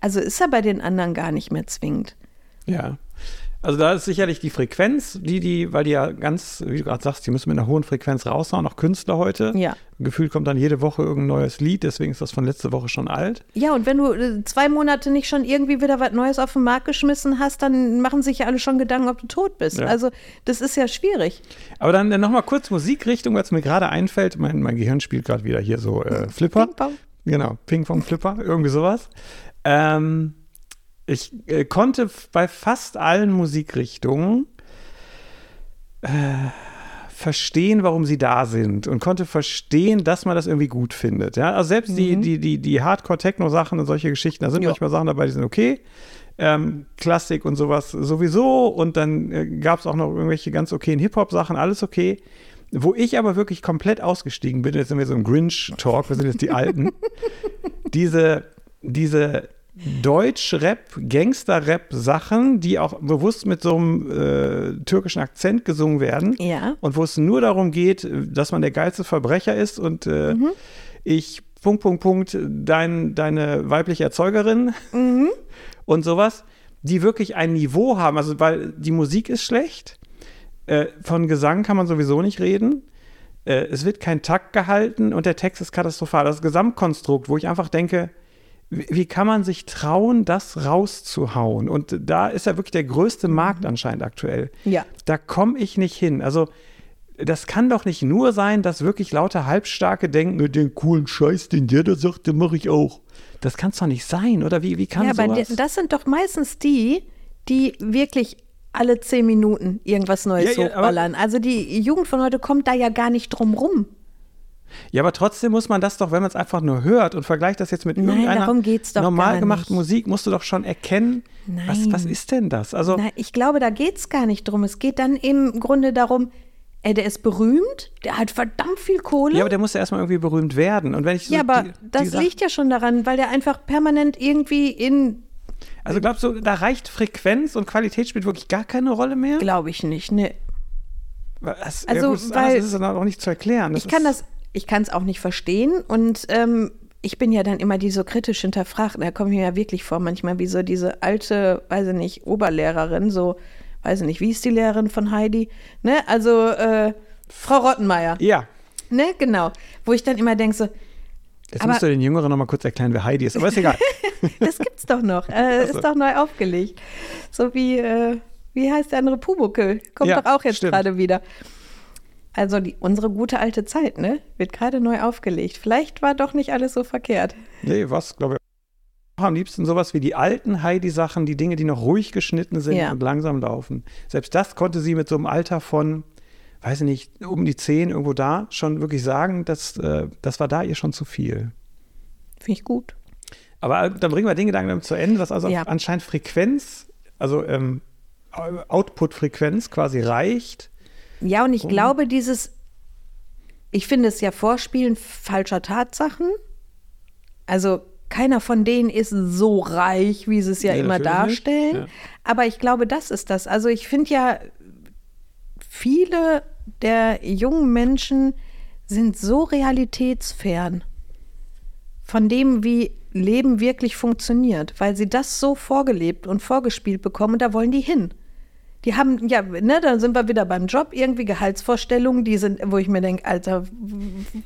Also ist er bei den anderen gar nicht mehr zwingend. Ja. Also da ist sicherlich die Frequenz, die die, weil die ja ganz, wie du gerade sagst, die müssen mit einer hohen Frequenz raushauen, auch Künstler heute. Ja. Gefühlt kommt dann jede Woche irgendein neues Lied, deswegen ist das von letzter Woche schon alt. Ja, und wenn du äh, zwei Monate nicht schon irgendwie wieder was Neues auf den Markt geschmissen hast, dann machen sich ja alle schon Gedanken, ob du tot bist. Ja. Also das ist ja schwierig. Aber dann, dann nochmal kurz Musikrichtung, weil es mir gerade einfällt. Mein, mein Gehirn spielt gerade wieder hier so äh, Flipper. Ping-Pong. Genau, Ping-Pong-Flipper, irgendwie sowas. Ähm, ich äh, konnte bei fast allen Musikrichtungen äh, verstehen, warum sie da sind und konnte verstehen, dass man das irgendwie gut findet. Ja? Also selbst mhm. die, die, die, die Hardcore-Techno-Sachen und solche Geschichten, da sind ja. manchmal Sachen dabei, die sind okay. Ähm, Klassik und sowas sowieso. Und dann äh, gab es auch noch irgendwelche ganz okayen Hip-Hop-Sachen, alles okay. Wo ich aber wirklich komplett ausgestiegen bin, jetzt sind wir so im Grinch-Talk, wir sind jetzt die Alten, diese, diese Deutsch-Rap, Gangster-Rap-Sachen, die auch bewusst mit so einem äh, türkischen Akzent gesungen werden. Ja. Und wo es nur darum geht, dass man der geilste Verbrecher ist und äh, mhm. ich, Punkt, Punkt, Punkt, dein, deine weibliche Erzeugerin mhm. und sowas, die wirklich ein Niveau haben. Also, weil die Musik ist schlecht. Äh, von Gesang kann man sowieso nicht reden. Äh, es wird kein Takt gehalten und der Text ist katastrophal. Das Gesamtkonstrukt, wo ich einfach denke, wie kann man sich trauen, das rauszuhauen? Und da ist ja wirklich der größte Markt mhm. anscheinend aktuell. Ja. Da komme ich nicht hin. Also das kann doch nicht nur sein, dass wirklich lauter Halbstarke denken, den coolen Scheiß, den der da sagt, den mache ich auch. Das kann es doch nicht sein, oder wie, wie kann ja, sowas? aber das sind doch meistens die, die wirklich alle zehn Minuten irgendwas Neues Ja, ja, hochballern. Also die Jugend von heute kommt da ja gar nicht drum rum. Ja, aber trotzdem muss man das doch, wenn man es einfach nur hört und vergleicht das jetzt mit Nein, irgendeiner normal gemachten. Musik, musst du doch schon erkennen, was, Nein. was ist denn das? Also, Na, ich glaube, da geht es gar nicht drum. Es geht dann im Grunde darum, ey, der ist berühmt, der hat verdammt viel Kohle. ja, aber der muss ja erstmal irgendwie berühmt werden. Und wenn ich so Ja, aber die, das die Sach- liegt ja schon daran, weil der einfach permanent irgendwie in, Also glaubst du, da reicht Frequenz und Qualität spielt wirklich gar keine Rolle mehr? glaube ich nicht, ne. Was, Also, ja, gut, das weil- ist es dann auch nicht zu erklären. Das Ich kann das, ich kann es auch nicht verstehen und ähm, ich bin ja dann immer die so kritisch hinterfragt. Da komme ich mir ja wirklich vor, manchmal wie so diese alte, weiß ich nicht, Oberlehrerin, so, weiß ich nicht, wie ist die Lehrerin von Heidi? Ne? Also äh, Frau Rottenmeier, Ja, ne, genau. Wo ich dann immer denke so, jetzt Aber- musst du den Jüngeren noch mal kurz erklären, wer Heidi ist. Aber ist egal. das gibt's doch noch. Äh, ist doch neu aufgelegt. So wie, äh, wie heißt der andere Pubuckel? Kommt Ja, doch auch jetzt gerade wieder. Also die, unsere gute alte Zeit, ne? Wird gerade neu aufgelegt. Vielleicht war doch nicht alles so verkehrt. nee, was, glaube ich. Am liebsten sowas wie die alten Heidi-Sachen, die Dinge, die noch ruhig geschnitten sind Ja. und langsam laufen. Selbst das konnte sie mit so einem Alter von, weiß ich nicht, um die zehn irgendwo da schon wirklich sagen, dass, äh, das war da ihr schon zu viel. Finde ich gut. Aber äh, dann bringen wir den Gedanken zu Ende, dass also Ja. anscheinend Frequenz, also ähm, Output-Frequenz quasi reicht. Ja, und ich Oh. glaube, dieses, ich finde es ja Vorspielen falscher Tatsachen. Also keiner von denen ist so reich, wie sie es ja Nee, immer darstellen. Ja. Aber ich glaube, das ist das. Also ich finde ja, viele der jungen Menschen sind so realitätsfern von dem, wie Leben wirklich funktioniert, weil sie das so vorgelebt und vorgespielt bekommen und da wollen die hin. Die haben, ja, ne, dann sind wir wieder beim Job, irgendwie Gehaltsvorstellungen, die sind, wo ich mir denke, Alter,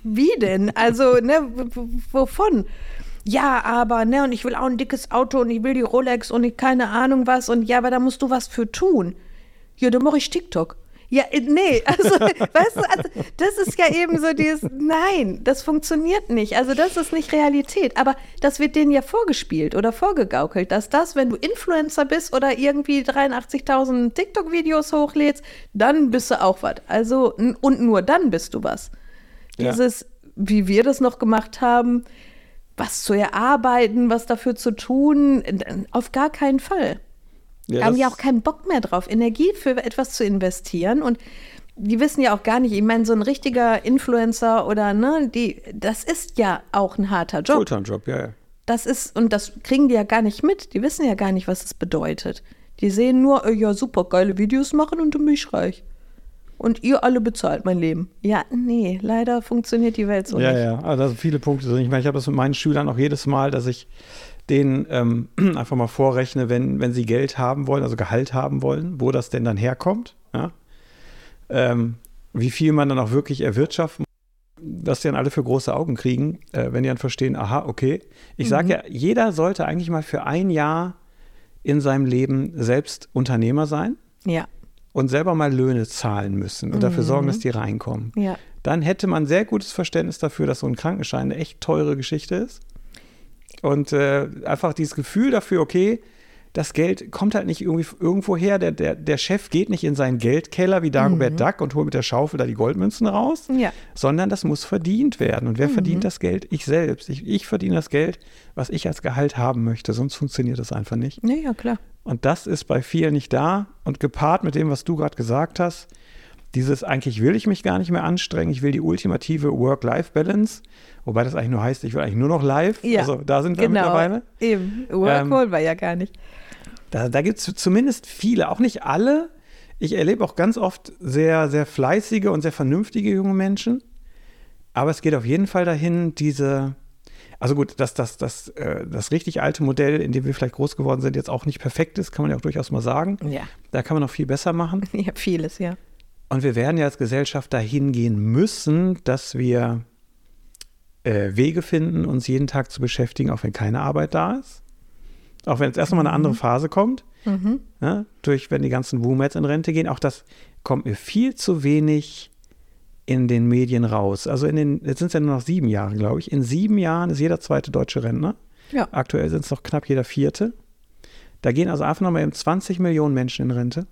wie denn? Also, ne, wovon? Ja, aber, ne, und ich will auch ein dickes Auto und ich will die Rolex und ich keine Ahnung was und ja, aber da musst du was für tun. Ja, dann mache ich TikTok. Ja, äh, nee, also, weißt du, also, das ist ja eben so dieses, nein, das funktioniert nicht. Also, das ist nicht Realität. Aber das wird denen ja vorgespielt oder vorgegaukelt, dass das, wenn du Influencer bist oder irgendwie 83.000 TikTok-Videos hochlädst, dann bist du auch was. Also, und nur dann bist du was. Ja. Dieses, wie wir das noch gemacht haben, was zu erarbeiten, was dafür zu tun, auf gar keinen Fall Ja, haben ja auch keinen Bock mehr drauf, Energie für etwas zu investieren. Und die wissen ja auch gar nicht, ich meine, so ein richtiger Influencer oder ne, die, das ist ja auch ein harter Job. Fulltime-Job, ja, ja. Das ist, und das kriegen die ja gar nicht mit. Die wissen ja gar nicht, was es bedeutet. Die sehen nur, äh, ja, super, geile Videos machen und du mich reich. Und ihr alle bezahlt mein Leben. Ja, nee, leider funktioniert die Welt so ja, nicht. ja, also da sind viele Punkte drin. Ich meine, ich habe das mit meinen Schülern auch jedes Mal, dass ich denen ähm, einfach mal vorrechne, wenn, wenn sie Geld haben wollen, also Gehalt haben wollen, wo das denn dann herkommt. Ja? Ähm, wie viel man dann auch wirklich erwirtschaften dass die dann alle für große Augen kriegen, äh, wenn die dann verstehen, aha, okay. Ich sage ja, jeder sollte eigentlich mal für ein Jahr in seinem Leben selbst Unternehmer sein Ja, und selber mal Löhne zahlen müssen und dafür sorgen, dass die reinkommen ja. dann hätte man sehr gutes Verständnis dafür, dass so ein Krankenschein eine echt teure Geschichte ist. Und äh, einfach dieses Gefühl dafür, okay, das Geld kommt halt nicht irgendwie irgendwo her. Der, der, der Chef geht nicht in seinen Geldkeller wie Dagobert Duck und holt mit der Schaufel da die Goldmünzen raus, Ja. sondern das muss verdient werden. Und wer verdient das Geld? Ich selbst. Ich, ich verdiene das Geld, was ich als Gehalt haben möchte. Sonst funktioniert das einfach nicht. Ja, ja, klar. Und das ist bei vielen nicht da. Und gepaart mit dem, was du gerade gesagt hast, dieses eigentlich will ich mich gar nicht mehr anstrengen, ich will die ultimative Work-Life-Balance, wobei das eigentlich nur heißt, ich will eigentlich nur noch live. Ja, also da sind wir genau. mittlerweile. Eben. Work Ähm, wollen wir ja gar nicht. Da, da gibt es zumindest viele, auch nicht alle. Ich erlebe auch ganz oft sehr, sehr fleißige und sehr vernünftige junge Menschen. Aber es geht auf jeden Fall dahin, diese, also gut, dass das, das, äh, das richtig alte Modell, in dem wir vielleicht groß geworden sind, jetzt auch nicht perfekt ist, kann man ja auch durchaus mal sagen. Ja. Da kann man noch viel besser machen. Ja, vieles, ja. Und wir werden ja als Gesellschaft dahin gehen müssen, dass wir äh, Wege finden, uns jeden Tag zu beschäftigen, auch wenn keine Arbeit da ist. Auch wenn jetzt erstmal eine andere Phase kommt, Mhm. ne? durch wenn die ganzen Boomers in Rente gehen. Auch das kommt mir viel zu wenig in den Medien raus. Also in den, jetzt sind es ja nur noch sieben Jahre, glaube ich. In sieben Jahren ist jeder zweite deutsche Rentner. Ja. Aktuell sind es noch knapp jeder vierte. Da gehen also einfach nochmal 20 Millionen Menschen in Rente.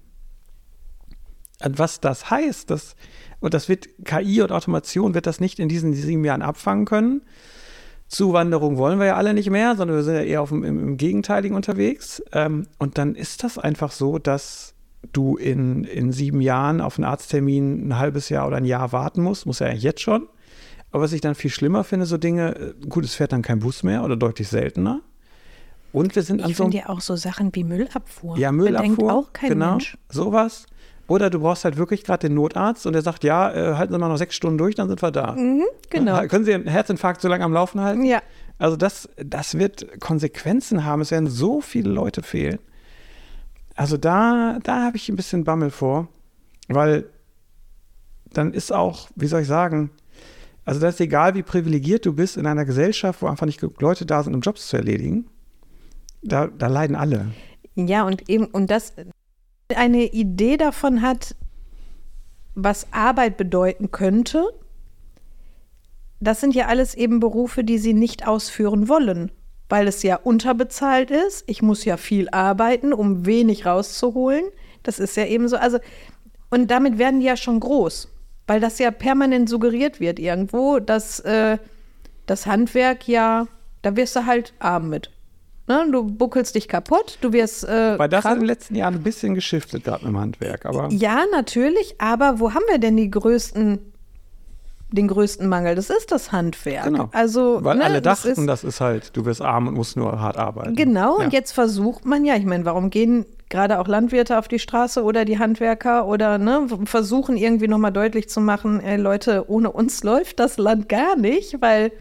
Was das heißt, das, und das wird KI und Automation wird das nicht in diesen sieben Jahren abfangen können. Zuwanderung wollen wir ja alle nicht mehr, sondern wir sind ja eher auf dem, im, im Gegenteiligen unterwegs. Ähm, und dann ist das einfach so, dass du in, in sieben Jahren auf einen Arzttermin ein halbes Jahr oder ein Jahr warten musst, muss ja eigentlich jetzt schon. Aber was ich dann viel schlimmer finde, so Dinge, äh, gut, es fährt dann kein Bus mehr oder deutlich seltener. Und wir sind an Ich so einem finde ja auch so Sachen wie Müllabfuhr. ja, Müllabfuhr. Bedenkt auch kein genau, Mensch. sowas. Oder du brauchst halt wirklich gerade den Notarzt und der sagt, ja, äh, halten Sie mal noch sechs Stunden durch, dann sind wir da. genau. Können Sie Ihren Herzinfarkt so lange am Laufen halten? Ja. Also das, das wird Konsequenzen haben. Es werden so viele Leute fehlen. Also da, da habe ich ein bisschen Bammel vor, weil dann ist auch, wie soll ich sagen, also das ist egal, wie privilegiert du bist in einer Gesellschaft, wo einfach nicht Leute da sind, um Jobs zu erledigen. Da, da leiden alle. Ja, und eben, und das eine Idee davon hat, was Arbeit bedeuten könnte, das sind ja alles eben Berufe, die sie nicht ausführen wollen, weil es ja unterbezahlt ist. Ich muss ja viel arbeiten, um wenig rauszuholen. Das ist ja eben so. Also, und damit werden die ja schon groß, weil das ja permanent suggeriert wird irgendwo, dass äh, das Handwerk ja, da wirst du halt arm mit. Ne? Du buckelst dich kaputt, du wirst äh, Weil das hat krank. in den letzten Jahren ein bisschen geschiftet, gerade mit dem Handwerk. Aber Ja, natürlich, aber wo haben wir denn die größten, den größten Mangel? Das ist das Handwerk. genau. Also, Weil ne, alle das dachten, ist, das ist halt, du wirst arm und musst nur hart arbeiten. Genau, ja. und jetzt versucht man ja, ich meine, warum gehen gerade auch Landwirte auf die Straße oder die Handwerker oder ne, versuchen irgendwie nochmal deutlich zu machen, ey, Leute, ohne uns läuft das Land gar nicht, weil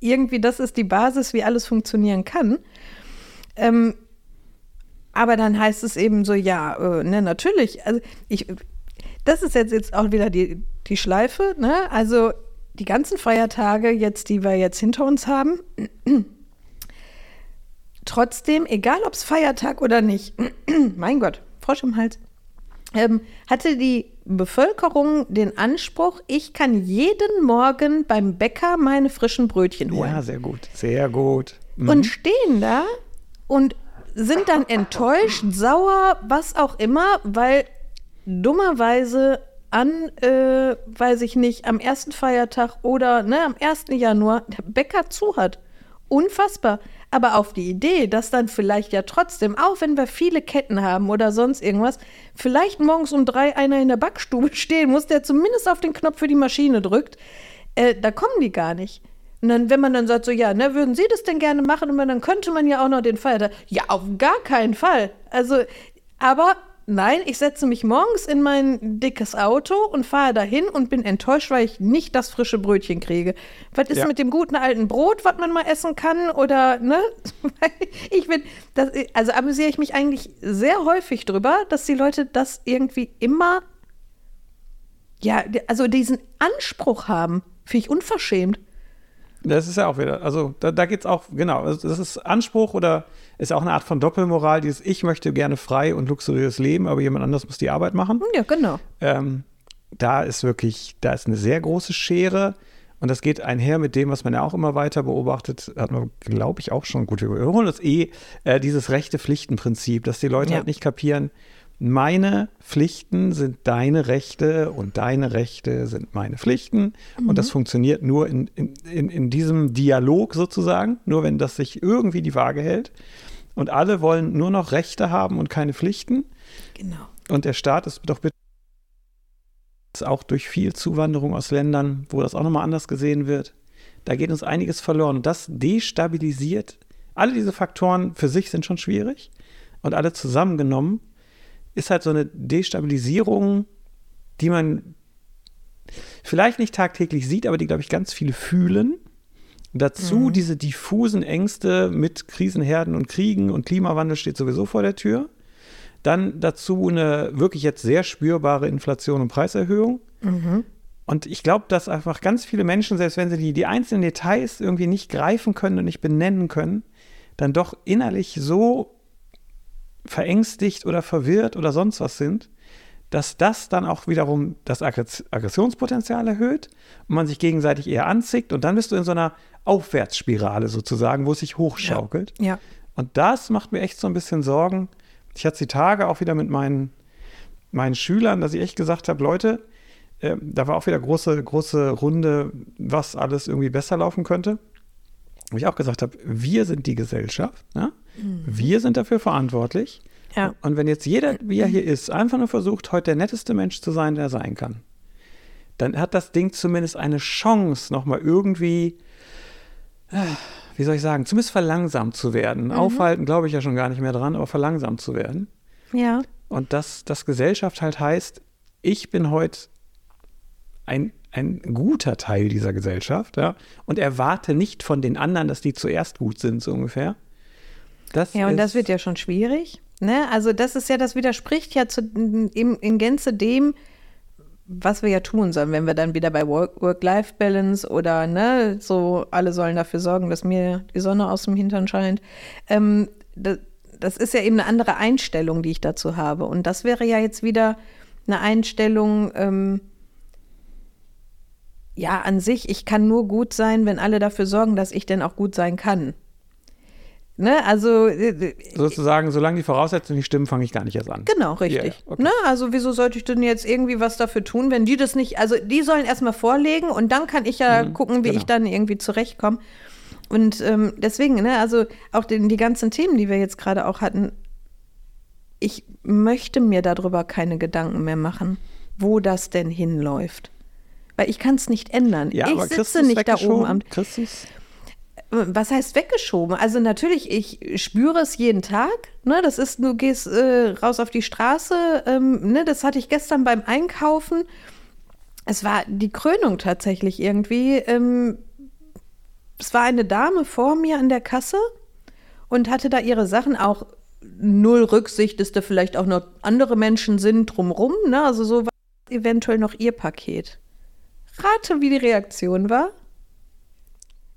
irgendwie das ist die Basis, wie alles funktionieren kann. Ähm, aber dann heißt es eben so, ja, äh, ne, natürlich, also ich, das ist jetzt, jetzt auch wieder die, die Schleife, ne? Also die ganzen Feiertage jetzt, die wir jetzt hinter uns haben, trotzdem, egal ob es Feiertag oder nicht, mein Gott, Frosch im Hals, ähm, hatte die Bevölkerung den Anspruch, ich kann jeden Morgen beim Bäcker meine frischen Brötchen holen. ja, sehr gut. Sehr gut. Mhm. Und stehen da und sind dann enttäuscht, sauer, was auch immer, weil dummerweise an, äh, weiß ich nicht, am ersten Feiertag oder ne, am 1. Januar der Bäcker zu hat. Unfassbar. Aber auf die Idee, dass dann vielleicht ja trotzdem, auch wenn wir viele Ketten haben oder sonst irgendwas, vielleicht morgens um drei einer in der Backstube stehen muss, der zumindest auf den Knopf für die Maschine drückt, äh, da kommen die gar nicht. Und dann, wenn man dann sagt, so, ja, ne, würden Sie das denn gerne machen? Und dann könnte man ja auch noch den Feiertag. Ja, auf gar keinen Fall. Also, aber nein, ich setze mich morgens in mein dickes Auto und fahre dahin und bin enttäuscht, weil ich nicht das frische Brötchen kriege. Was ist Ja. mit dem guten alten Brot, was man mal essen kann? Oder, ne? Ich bin, das, also amüsiere ich mich eigentlich sehr häufig drüber, dass die Leute das irgendwie immer, ja, also diesen Anspruch haben. Finde ich unverschämt. Das ist ja auch wieder, also da, da geht es auch, genau, also das ist Anspruch oder ist auch eine Art von Doppelmoral, dieses Ich möchte gerne frei und luxuriöses Leben, aber jemand anders muss die Arbeit machen. Ja, genau. Ähm, da ist wirklich, da ist eine sehr große Schere und das geht einher mit dem, was man ja auch immer weiter beobachtet, hat man, glaube ich, auch schon gut überholen das eh, äh, dieses Rechte-Pflichten-Prinzip, dass die Leute Ja. halt nicht kapieren, meine Pflichten sind deine Rechte und deine Rechte sind meine Pflichten. Und das funktioniert nur in, in, in, in diesem Dialog sozusagen, nur wenn das sich irgendwie die Waage hält. Und alle wollen nur noch Rechte haben und keine Pflichten. Genau. Und der Staat ist doch bitte auch durch viel Zuwanderung aus Ländern, wo das auch nochmal anders gesehen wird. Da geht uns einiges verloren. Und das destabilisiert. Alle diese Faktoren für sich sind schon schwierig. Und alle zusammengenommen ist halt so eine Destabilisierung, die man vielleicht nicht tagtäglich sieht, aber die, glaube ich, ganz viele fühlen. Dazu diese diffusen Ängste mit Krisenherden und Kriegen und Klimawandel steht sowieso vor der Tür. Dann dazu eine wirklich jetzt sehr spürbare Inflation und Preiserhöhung. Und ich glaube, dass einfach ganz viele Menschen, selbst wenn sie die, die einzelnen Details irgendwie nicht greifen können und nicht benennen können, dann doch innerlich so verängstigt oder verwirrt oder sonst was sind, dass das dann auch wiederum das Aggressionspotenzial erhöht und man sich gegenseitig eher anzickt und dann bist du in so einer Aufwärtsspirale sozusagen, wo es sich hochschaukelt. Ja. ja. Und das macht mir echt so ein bisschen Sorgen. Ich hatte die Tage auch wieder mit meinen, meinen Schülern, dass ich echt gesagt habe, Leute, äh, da war auch wieder große, große Runde, was alles irgendwie besser laufen könnte. Wo ich auch gesagt habe, wir sind die Gesellschaft, ja? Mhm. wir sind dafür verantwortlich. Ja. Und wenn jetzt jeder, wie er hier ist, einfach nur versucht, heute der netteste Mensch zu sein, der er sein kann, dann hat das Ding zumindest eine Chance, nochmal irgendwie, äh, wie soll ich sagen, zumindest verlangsamt zu werden. Mhm. Aufhalten glaube ich ja schon gar nicht mehr dran, aber verlangsamt zu werden. Ja. Und dass, dass Gesellschaft halt heißt, ich bin heute ein, ein guter Teil dieser Gesellschaft, ja, und erwarte nicht von den anderen, dass die zuerst gut sind, so ungefähr. Das ja, und das wird ja schon schwierig. Ne? Also das ist ja, das widerspricht ja zu, in, in Gänze dem, was wir ja tun sollen, wenn wir dann wieder bei Work-Life-Balance oder ne, so alle sollen dafür sorgen, dass mir die Sonne aus dem Hintern scheint. Ähm, das, das ist ja eben eine andere Einstellung, die ich dazu habe. Und das wäre ja jetzt wieder eine Einstellung, ähm, ja, an sich, ich kann nur gut sein, wenn alle dafür sorgen, dass ich denn auch gut sein kann. Ne, also äh, sozusagen, solange die Voraussetzungen nicht stimmen, fange ich gar nicht erst an. Genau, richtig. Yeah, okay. ne, also wieso sollte ich denn jetzt irgendwie was dafür tun, wenn die das nicht, also die sollen erstmal vorlegen und dann kann ich ja mhm, gucken, wie genau. ich dann irgendwie zurechtkomme. Und ähm, deswegen, ne, also auch den, die ganzen Themen, die wir jetzt gerade auch hatten, ich möchte mir darüber keine Gedanken mehr machen, wo das denn hinläuft. Weil ich kann es nicht ändern. Ja, ich sitze nicht da oben am. Christus was heißt weggeschoben? Also natürlich, ich spüre es jeden Tag. Ne, das ist, du gehst äh, raus auf die Straße. Ähm, ne, das hatte ich gestern beim Einkaufen. Es war die Krönung tatsächlich irgendwie. Ähm, es war eine Dame vor mir an der Kasse und hatte da ihre Sachen auch null Rücksicht, dass da vielleicht auch noch andere Menschen sind drumrum. Ne? Also so war eventuell noch ihr Paket. Rate, wie die Reaktion war.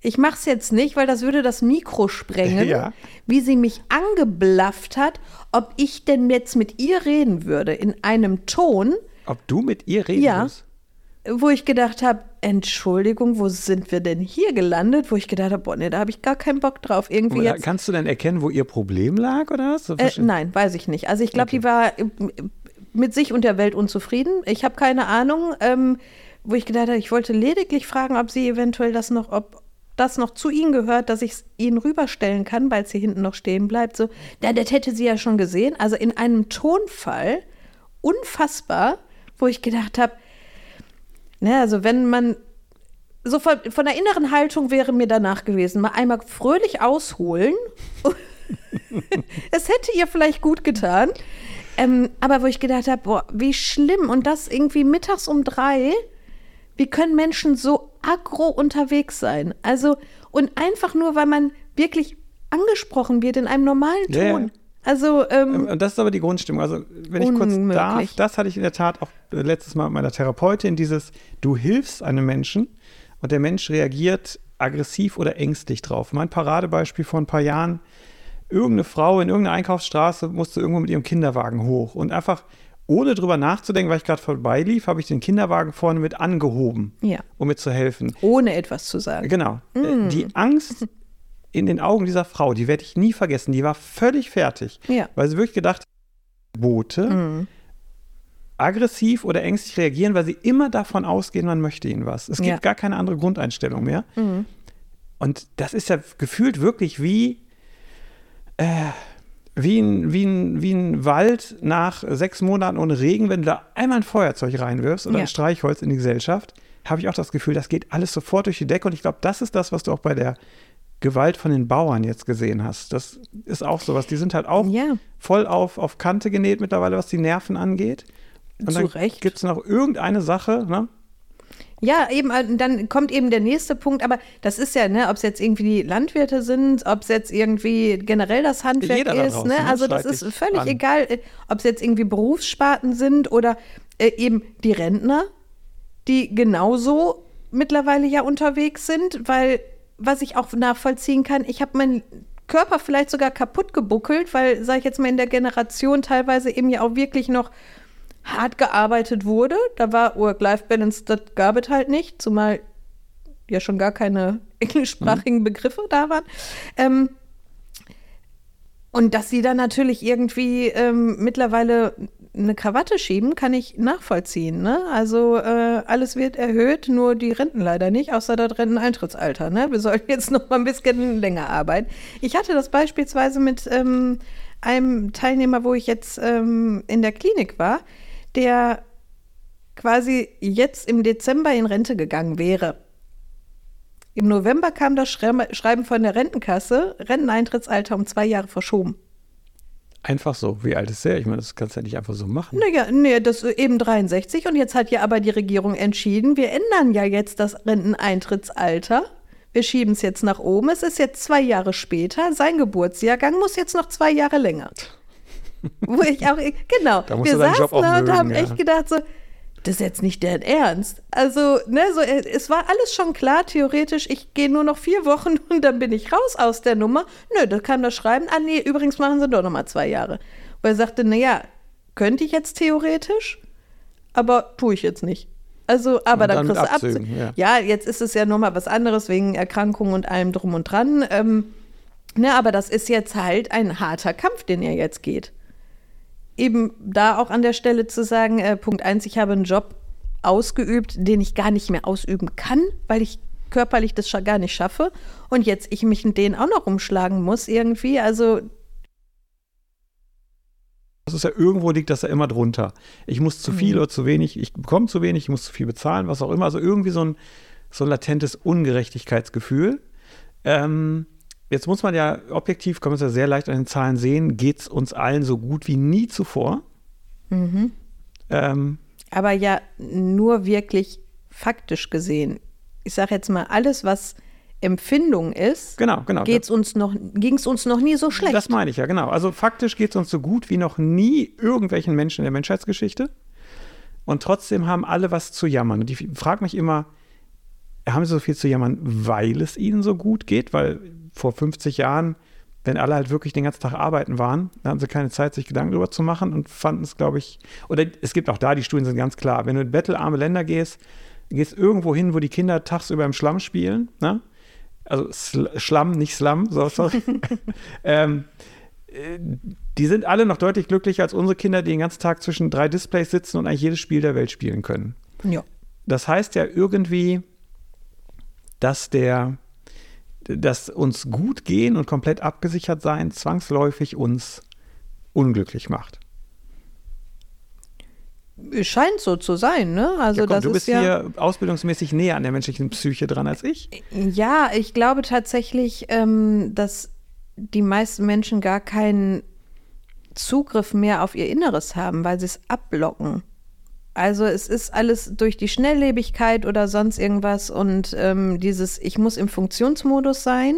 Ich mache es jetzt nicht, weil das würde das Mikro sprengen, ja. wie sie mich angeblafft hat, ob ich denn jetzt mit ihr reden würde in einem Ton. Ob du mit ihr reden ja, Wo ich gedacht habe, Entschuldigung, wo sind wir denn hier gelandet? Wo ich gedacht habe, boah, nee, da habe ich gar keinen Bock drauf. Irgendwie jetzt, Kannst du denn erkennen, wo ihr Problem lag oder was? Äh, nein, weiß ich nicht. Also ich glaube, okay. die war äh, mit sich und der Welt unzufrieden. Ich habe keine Ahnung. Ähm, wo ich gedacht habe, ich wollte lediglich fragen, ob sie eventuell das noch, ob, das noch zu ihnen gehört, dass ich es ihnen rüberstellen kann, weil es hier hinten noch stehen bleibt. So, ja, das hätte sie ja schon gesehen. Also in einem Tonfall, unfassbar, wo ich gedacht habe, ne, also wenn man so von, von der inneren Haltung wäre mir danach gewesen, mal einmal fröhlich ausholen. es hätte ihr vielleicht gut getan. Ähm, aber wo ich gedacht habe, boah, wie schlimm. Und das irgendwie mittags um drei wie können Menschen so aggro unterwegs sein? Also, und einfach nur, weil man wirklich angesprochen wird in einem normalen Ton. Ja, Also, ähm, ähm das ist aber die Grundstimmung. Also, wenn ich kurz darf, das hatte ich in der Tat auch letztes Mal mit meiner Therapeutin, dieses, du hilfst einem Menschen und der Mensch reagiert aggressiv oder ängstlich drauf. Mein Paradebeispiel vor ein paar Jahren, irgendeine Frau in irgendeiner Einkaufsstraße musste irgendwo mit ihrem Kinderwagen hoch und einfach ohne drüber nachzudenken, weil ich gerade vorbeilief, habe ich den Kinderwagen vorne mit angehoben, ja. um mir zu helfen. Ohne etwas zu sagen. Genau. Mm. Die Angst in den Augen dieser Frau, die werde ich nie vergessen. Die war völlig fertig, ja. weil sie wirklich gedacht hat, Boote mm. aggressiv oder ängstlich reagieren, weil sie immer davon ausgehen, man möchte ihnen was. Es gibt ja. gar keine andere Grundeinstellung mehr. Mm. Und das ist ja gefühlt wirklich wie äh, wie ein, wie, ein, wie ein Wald nach sechs Monaten ohne Regen, wenn du da einmal ein Feuerzeug reinwirfst oder ja. ein Streichholz in die Gesellschaft, habe ich auch das Gefühl, das geht alles sofort durch die Decke. Und ich glaube, das ist das, was du auch bei der Gewalt von den Bauern jetzt gesehen hast. Das ist auch sowas. Die sind halt auch ja. voll auf, auf Kante genäht mittlerweile, was die Nerven angeht. Und Zu dann gibt es noch irgendeine Sache, ne? Ja, eben, äh, dann kommt eben der nächste Punkt, aber das ist ja, ne, ob es jetzt irgendwie die Landwirte sind, ob es jetzt irgendwie generell das Handwerk Jeder ist, ne? Also das ist völlig an. egal, äh, ob es jetzt irgendwie Berufssparten sind oder äh, eben die Rentner, die genauso mittlerweile ja unterwegs sind, weil was ich auch nachvollziehen kann, ich habe meinen Körper vielleicht sogar kaputt gebuckelt, weil, sage ich jetzt mal, in der Generation teilweise eben ja auch wirklich noch hart gearbeitet wurde. Da war Work-Life-Balance, das gab es halt nicht, zumal ja schon gar keine englischsprachigen Begriffe da waren. Ähm, und dass sie dann natürlich irgendwie ähm, mittlerweile eine Krawatte schieben, kann ich nachvollziehen. Ne? Also äh, alles wird erhöht, nur die Renten leider nicht, außer das Renteneintrittsalter. Ne? Wir sollten jetzt noch mal ein bisschen länger arbeiten. Ich hatte das beispielsweise mit ähm, einem Teilnehmer, wo ich jetzt ähm, in der Klinik war, der quasi jetzt im Dezember in Rente gegangen wäre. Im November kam das Schreiben von der Rentenkasse, Renteneintrittsalter um zwei Jahre verschoben. Einfach so. Wie alt ist der? Ich meine, das kannst du ja nicht einfach so machen. Naja, nee, das ist eben 63 und jetzt hat ja aber die Regierung entschieden, wir ändern ja jetzt das Renteneintrittsalter. Wir schieben es jetzt nach oben. Es ist jetzt zwei Jahre später. Sein Geburtsjahrgang muss jetzt noch zwei Jahre länger. Wo ich auch, genau, wir saßen da und haben ja. echt gedacht so, das ist jetzt nicht deren Ernst. Also, ne, so, äh, es war alles schon klar, theoretisch, ich gehe nur noch vier Wochen und dann bin ich raus aus der Nummer. Nö, da kann das schreiben. Ah, nee, übrigens machen sie doch noch mal zwei Jahre. Weil er sagte, naja, könnte ich jetzt theoretisch, aber tue ich jetzt nicht. Also, aber dann, dann kriegst du Abzügen. Ja. ja. jetzt ist es ja nochmal was anderes wegen Erkrankungen und allem drum und dran. Ähm, ne, aber das ist jetzt halt ein harter Kampf, den er jetzt geht eben da auch an der Stelle zu sagen, äh, Punkt eins, ich habe einen Job ausgeübt, den ich gar nicht mehr ausüben kann, weil ich körperlich das gar nicht schaffe und jetzt ich mich in den auch noch umschlagen muss irgendwie, also das ist ja irgendwo liegt das ja immer drunter. Ich muss zu viel mhm. oder zu wenig, ich bekomme zu wenig, ich muss zu viel bezahlen, was auch immer. Also irgendwie so ein, so ein latentes Ungerechtigkeitsgefühl. Ähm, Jetzt muss man ja objektiv, kann man es ja sehr leicht an den Zahlen sehen, geht es uns allen so gut wie nie zuvor. Mhm. Ähm, Aber ja, nur wirklich faktisch gesehen. Ich sage jetzt mal, alles, was Empfindung ist, genau, genau, geht's uns noch, ging es uns noch nie so schlecht. Das meine ich ja, genau. Also faktisch geht es uns so gut wie noch nie irgendwelchen Menschen in der Menschheitsgeschichte. Und trotzdem haben alle was zu jammern. Und ich frage mich immer, haben sie so viel zu jammern, weil es ihnen so gut geht? Weil vor 50 Jahren, wenn alle halt wirklich den ganzen Tag arbeiten waren, da haben sie keine Zeit, sich Gedanken darüber zu machen und fanden es, glaube ich, oder es gibt auch da, die Studien sind ganz klar, wenn du in bettelarme Länder gehst, gehst irgendwo hin, wo die Kinder tagsüber im Schlamm spielen, ne? also Sl Schlamm, nicht Slum, so, sorry. ähm, äh, die sind alle noch deutlich glücklicher als unsere Kinder, die den ganzen Tag zwischen drei Displays sitzen und eigentlich jedes Spiel der Welt spielen können. Ja. Das heißt ja irgendwie, dass der dass uns gut gehen und komplett abgesichert sein zwangsläufig uns unglücklich macht. Scheint so zu sein, ne? Also ja, komm, das du bist ja, hier ausbildungsmäßig näher an der menschlichen Psyche dran als ich. Ja, ich glaube tatsächlich, ähm, dass die meisten Menschen gar keinen Zugriff mehr auf ihr Inneres haben, weil sie es abblocken. Also es ist alles durch die Schnelllebigkeit oder sonst irgendwas und ähm, dieses, ich muss im Funktionsmodus sein.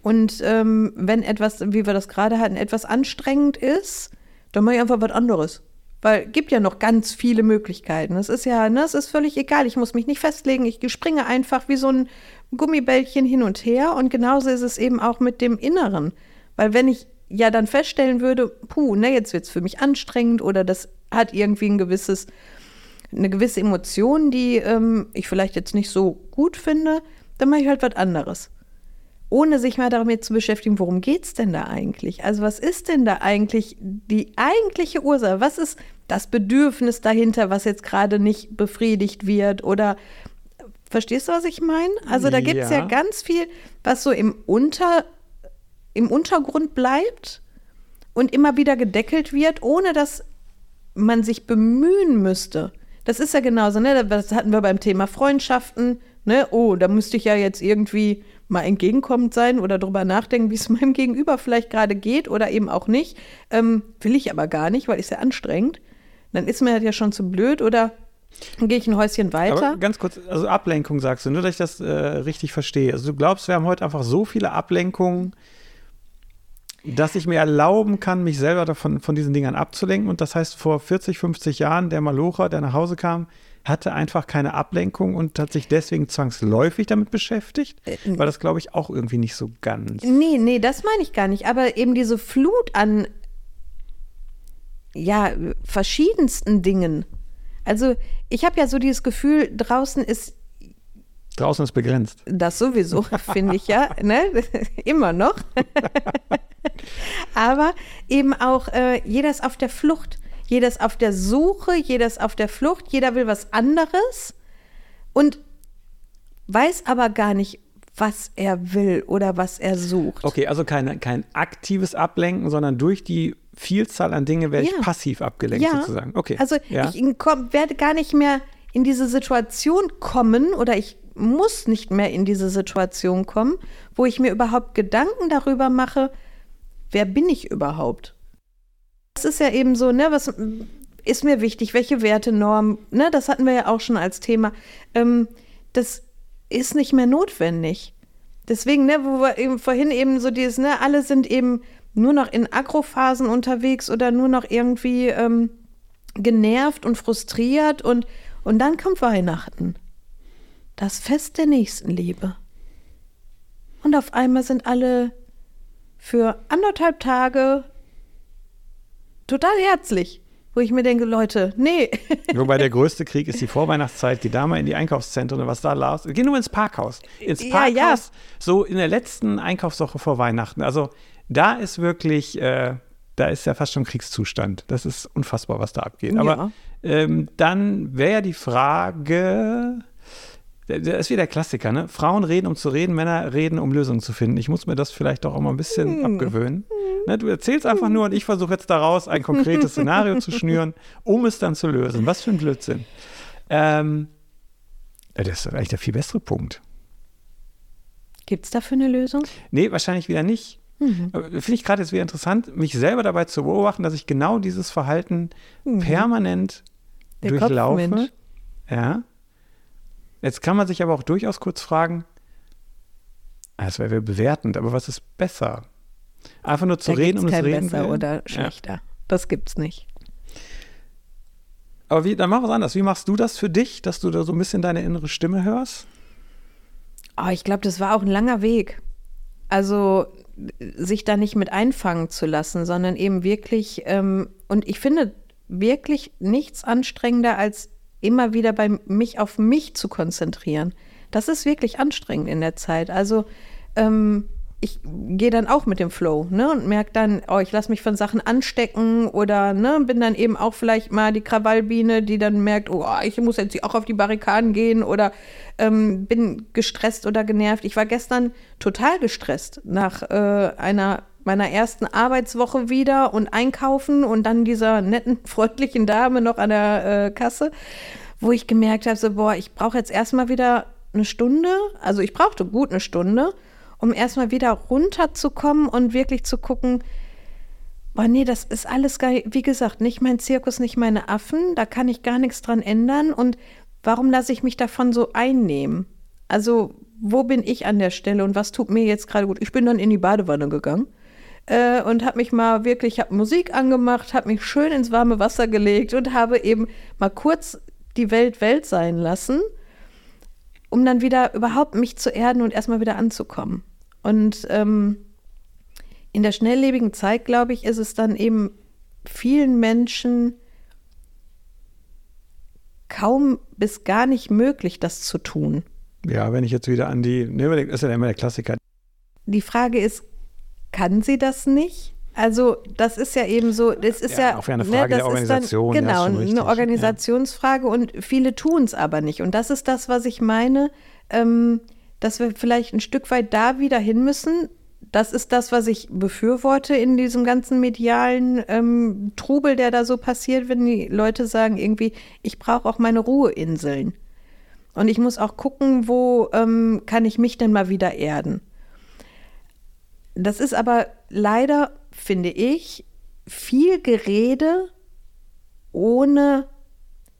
Und ähm, wenn etwas, wie wir das gerade hatten, etwas anstrengend ist, dann mache ich einfach was anderes. Weil gibt ja noch ganz viele Möglichkeiten. Es ist ja, ne, es ist völlig egal. Ich muss mich nicht festlegen. Ich springe einfach wie so ein Gummibällchen hin und her. Und genauso ist es eben auch mit dem Inneren. Weil wenn ich ja dann feststellen würde, puh, ne, jetzt wird es für mich anstrengend oder das hat irgendwie ein gewisses eine gewisse Emotion, die ähm, ich vielleicht jetzt nicht so gut finde, dann mache ich halt was anderes. Ohne sich mal damit zu beschäftigen, worum geht es denn da eigentlich? Also was ist denn da eigentlich die eigentliche Ursache? Was ist das Bedürfnis dahinter, was jetzt gerade nicht befriedigt wird? Oder verstehst du, was ich meine? Also da gibt es ja. ja ganz viel, was so im, Unter, im Untergrund bleibt und immer wieder gedeckelt wird, ohne dass man sich bemühen müsste, das ist ja genauso, ne? Das hatten wir beim Thema Freundschaften, ne? Oh, da müsste ich ja jetzt irgendwie mal entgegenkommend sein oder drüber nachdenken, wie es meinem Gegenüber vielleicht gerade geht oder eben auch nicht. Ähm, will ich aber gar nicht, weil ist ja anstrengend. Dann ist mir das ja schon zu blöd oder dann gehe ich ein Häuschen weiter. Aber ganz kurz, also Ablenkung sagst du, nur dass ich das äh, richtig verstehe. Also du glaubst, wir haben heute einfach so viele Ablenkungen, dass ich mir erlauben kann, mich selber davon von diesen Dingern abzulenken. Und das heißt, vor 40, 50 Jahren, der Malocher, der nach Hause kam, hatte einfach keine Ablenkung und hat sich deswegen zwangsläufig damit beschäftigt? Äh, War das, glaube ich, auch irgendwie nicht so ganz. Nee, nee, das meine ich gar nicht. Aber eben diese Flut an ja, verschiedensten Dingen. Also ich habe ja so dieses Gefühl, draußen ist Draußen ist begrenzt. Das sowieso, finde ich ja, ne? immer noch. Aber eben auch, äh, jeder ist auf der Flucht, jeder ist auf der Suche, jeder ist auf der Flucht, jeder will was anderes und weiß aber gar nicht, was er will oder was er sucht. Okay, also kein, kein aktives Ablenken, sondern durch die Vielzahl an Dingen werde ja. ich passiv abgelenkt ja. sozusagen. Okay. Also ja. ich komm, werde gar nicht mehr in diese Situation kommen oder ich muss nicht mehr in diese Situation kommen, wo ich mir überhaupt Gedanken darüber mache, wer bin ich überhaupt? Das ist ja eben so, ne, was ist mir wichtig, welche Werte, Normen, ne, das hatten wir ja auch schon als Thema. Ähm, das ist nicht mehr notwendig. Deswegen, ne, wo wir eben vorhin eben so dieses, ne, alle sind eben nur noch in Agrophasen unterwegs oder nur noch irgendwie ähm, genervt und frustriert und, und dann kommt Weihnachten. Das Fest der Nächstenliebe. Und auf einmal sind alle für anderthalb Tage total herzlich wo ich mir denke, Leute, nee. Wobei der größte Krieg ist die Vorweihnachtszeit. Geh da mal in die Einkaufszentren und was da los. Geh nur ins Parkhaus. Ins Parkhaus, ja, ja. so in der letzten Einkaufswoche vor Weihnachten. Also da ist wirklich, äh, da ist ja fast schon Kriegszustand. Das ist unfassbar, was da abgeht. Aber ähm, dann wäre ja die Frage, das ist wie der Klassiker, ne? Frauen reden, um zu reden, Männer reden, um Lösungen zu finden. Ich muss mir das vielleicht doch auch mal ein bisschen hm. abgewöhnen. Ne? Du erzählst einfach nur und ich versuche jetzt daraus ein konkretes Szenario zu schnüren, um es dann zu lösen. Was für ein Blödsinn. Ähm, das ist eigentlich der viel bessere Punkt. Gibt es dafür eine Lösung? Nee, wahrscheinlich wieder nicht. Mhm. Finde ich gerade jetzt wieder interessant, mich selber dabei zu beobachten, dass ich genau dieses Verhalten mhm. permanent der durchlaufe. Ja. Jetzt kann man sich aber auch durchaus kurz fragen, ah, das wäre bewertend, aber was ist besser? Einfach nur zu da reden um das Reden. Besser will. oder schlechter. Ja. Das gibt's nicht. Aber wie, dann mach was anderes. Wie machst du das für dich, dass du da so ein bisschen deine innere Stimme hörst? Oh, ich glaube, das war auch ein langer Weg. Also sich da nicht mit einfangen zu lassen, sondern eben wirklich, ähm, und ich finde wirklich nichts anstrengender, als immer wieder bei mich auf mich zu konzentrieren. Das ist wirklich anstrengend in der Zeit. Also ähm, ich gehe dann auch mit dem Flow, ne, und merke dann, oh, ich lasse mich von Sachen anstecken oder, ne, bin dann eben auch vielleicht mal die Krawallbiene, die dann merkt, oh, ich muss jetzt auch auf die Barrikaden gehen oder ähm, bin gestresst oder genervt. Ich war gestern total gestresst nach äh, einer meiner ersten Arbeitswoche wieder und einkaufen und dann dieser netten, freundlichen Dame noch an der äh, Kasse, wo ich gemerkt habe, so, boah, ich brauche jetzt erstmal wieder eine Stunde, also ich brauchte gut eine Stunde um erstmal wieder runterzukommen und wirklich zu gucken, boah, nee, das ist alles geil. Wie gesagt, nicht mein Zirkus, nicht meine Affen, da kann ich gar nichts dran ändern. Und warum lasse ich mich davon so einnehmen? Also, wo bin ich an der Stelle und was tut mir jetzt gerade gut? Ich bin dann in die Badewanne gegangen äh, und habe mich mal wirklich, habe Musik angemacht, habe mich schön ins warme Wasser gelegt und habe eben mal kurz die Welt Welt sein lassen, um dann wieder überhaupt mich zu erden und erstmal wieder anzukommen. Und ähm, in der schnelllebigen Zeit, glaube ich, ist es dann eben vielen Menschen kaum bis gar nicht möglich, das zu tun. Ja, wenn ich jetzt wieder an die, ne, das ist ja immer der Klassiker. Die Frage ist, kann sie das nicht? Also das ist ja eben so, das ist ja, ja auch eine ne, Frage ne, der Organisation. Dann, genau, ja, eine Organisationsfrage ja. und viele tun es aber nicht. Und das ist das, was ich meine. Ähm, dass wir vielleicht ein Stück weit da wieder hin müssen. Das ist das, was ich befürworte in diesem ganzen medialen ähm, Trubel, der da so passiert, wenn die Leute sagen, irgendwie, ich brauche auch meine Ruheinseln. Und ich muss auch gucken, wo ähm, kann ich mich denn mal wieder erden. Das ist aber leider, finde ich, viel Gerede ohne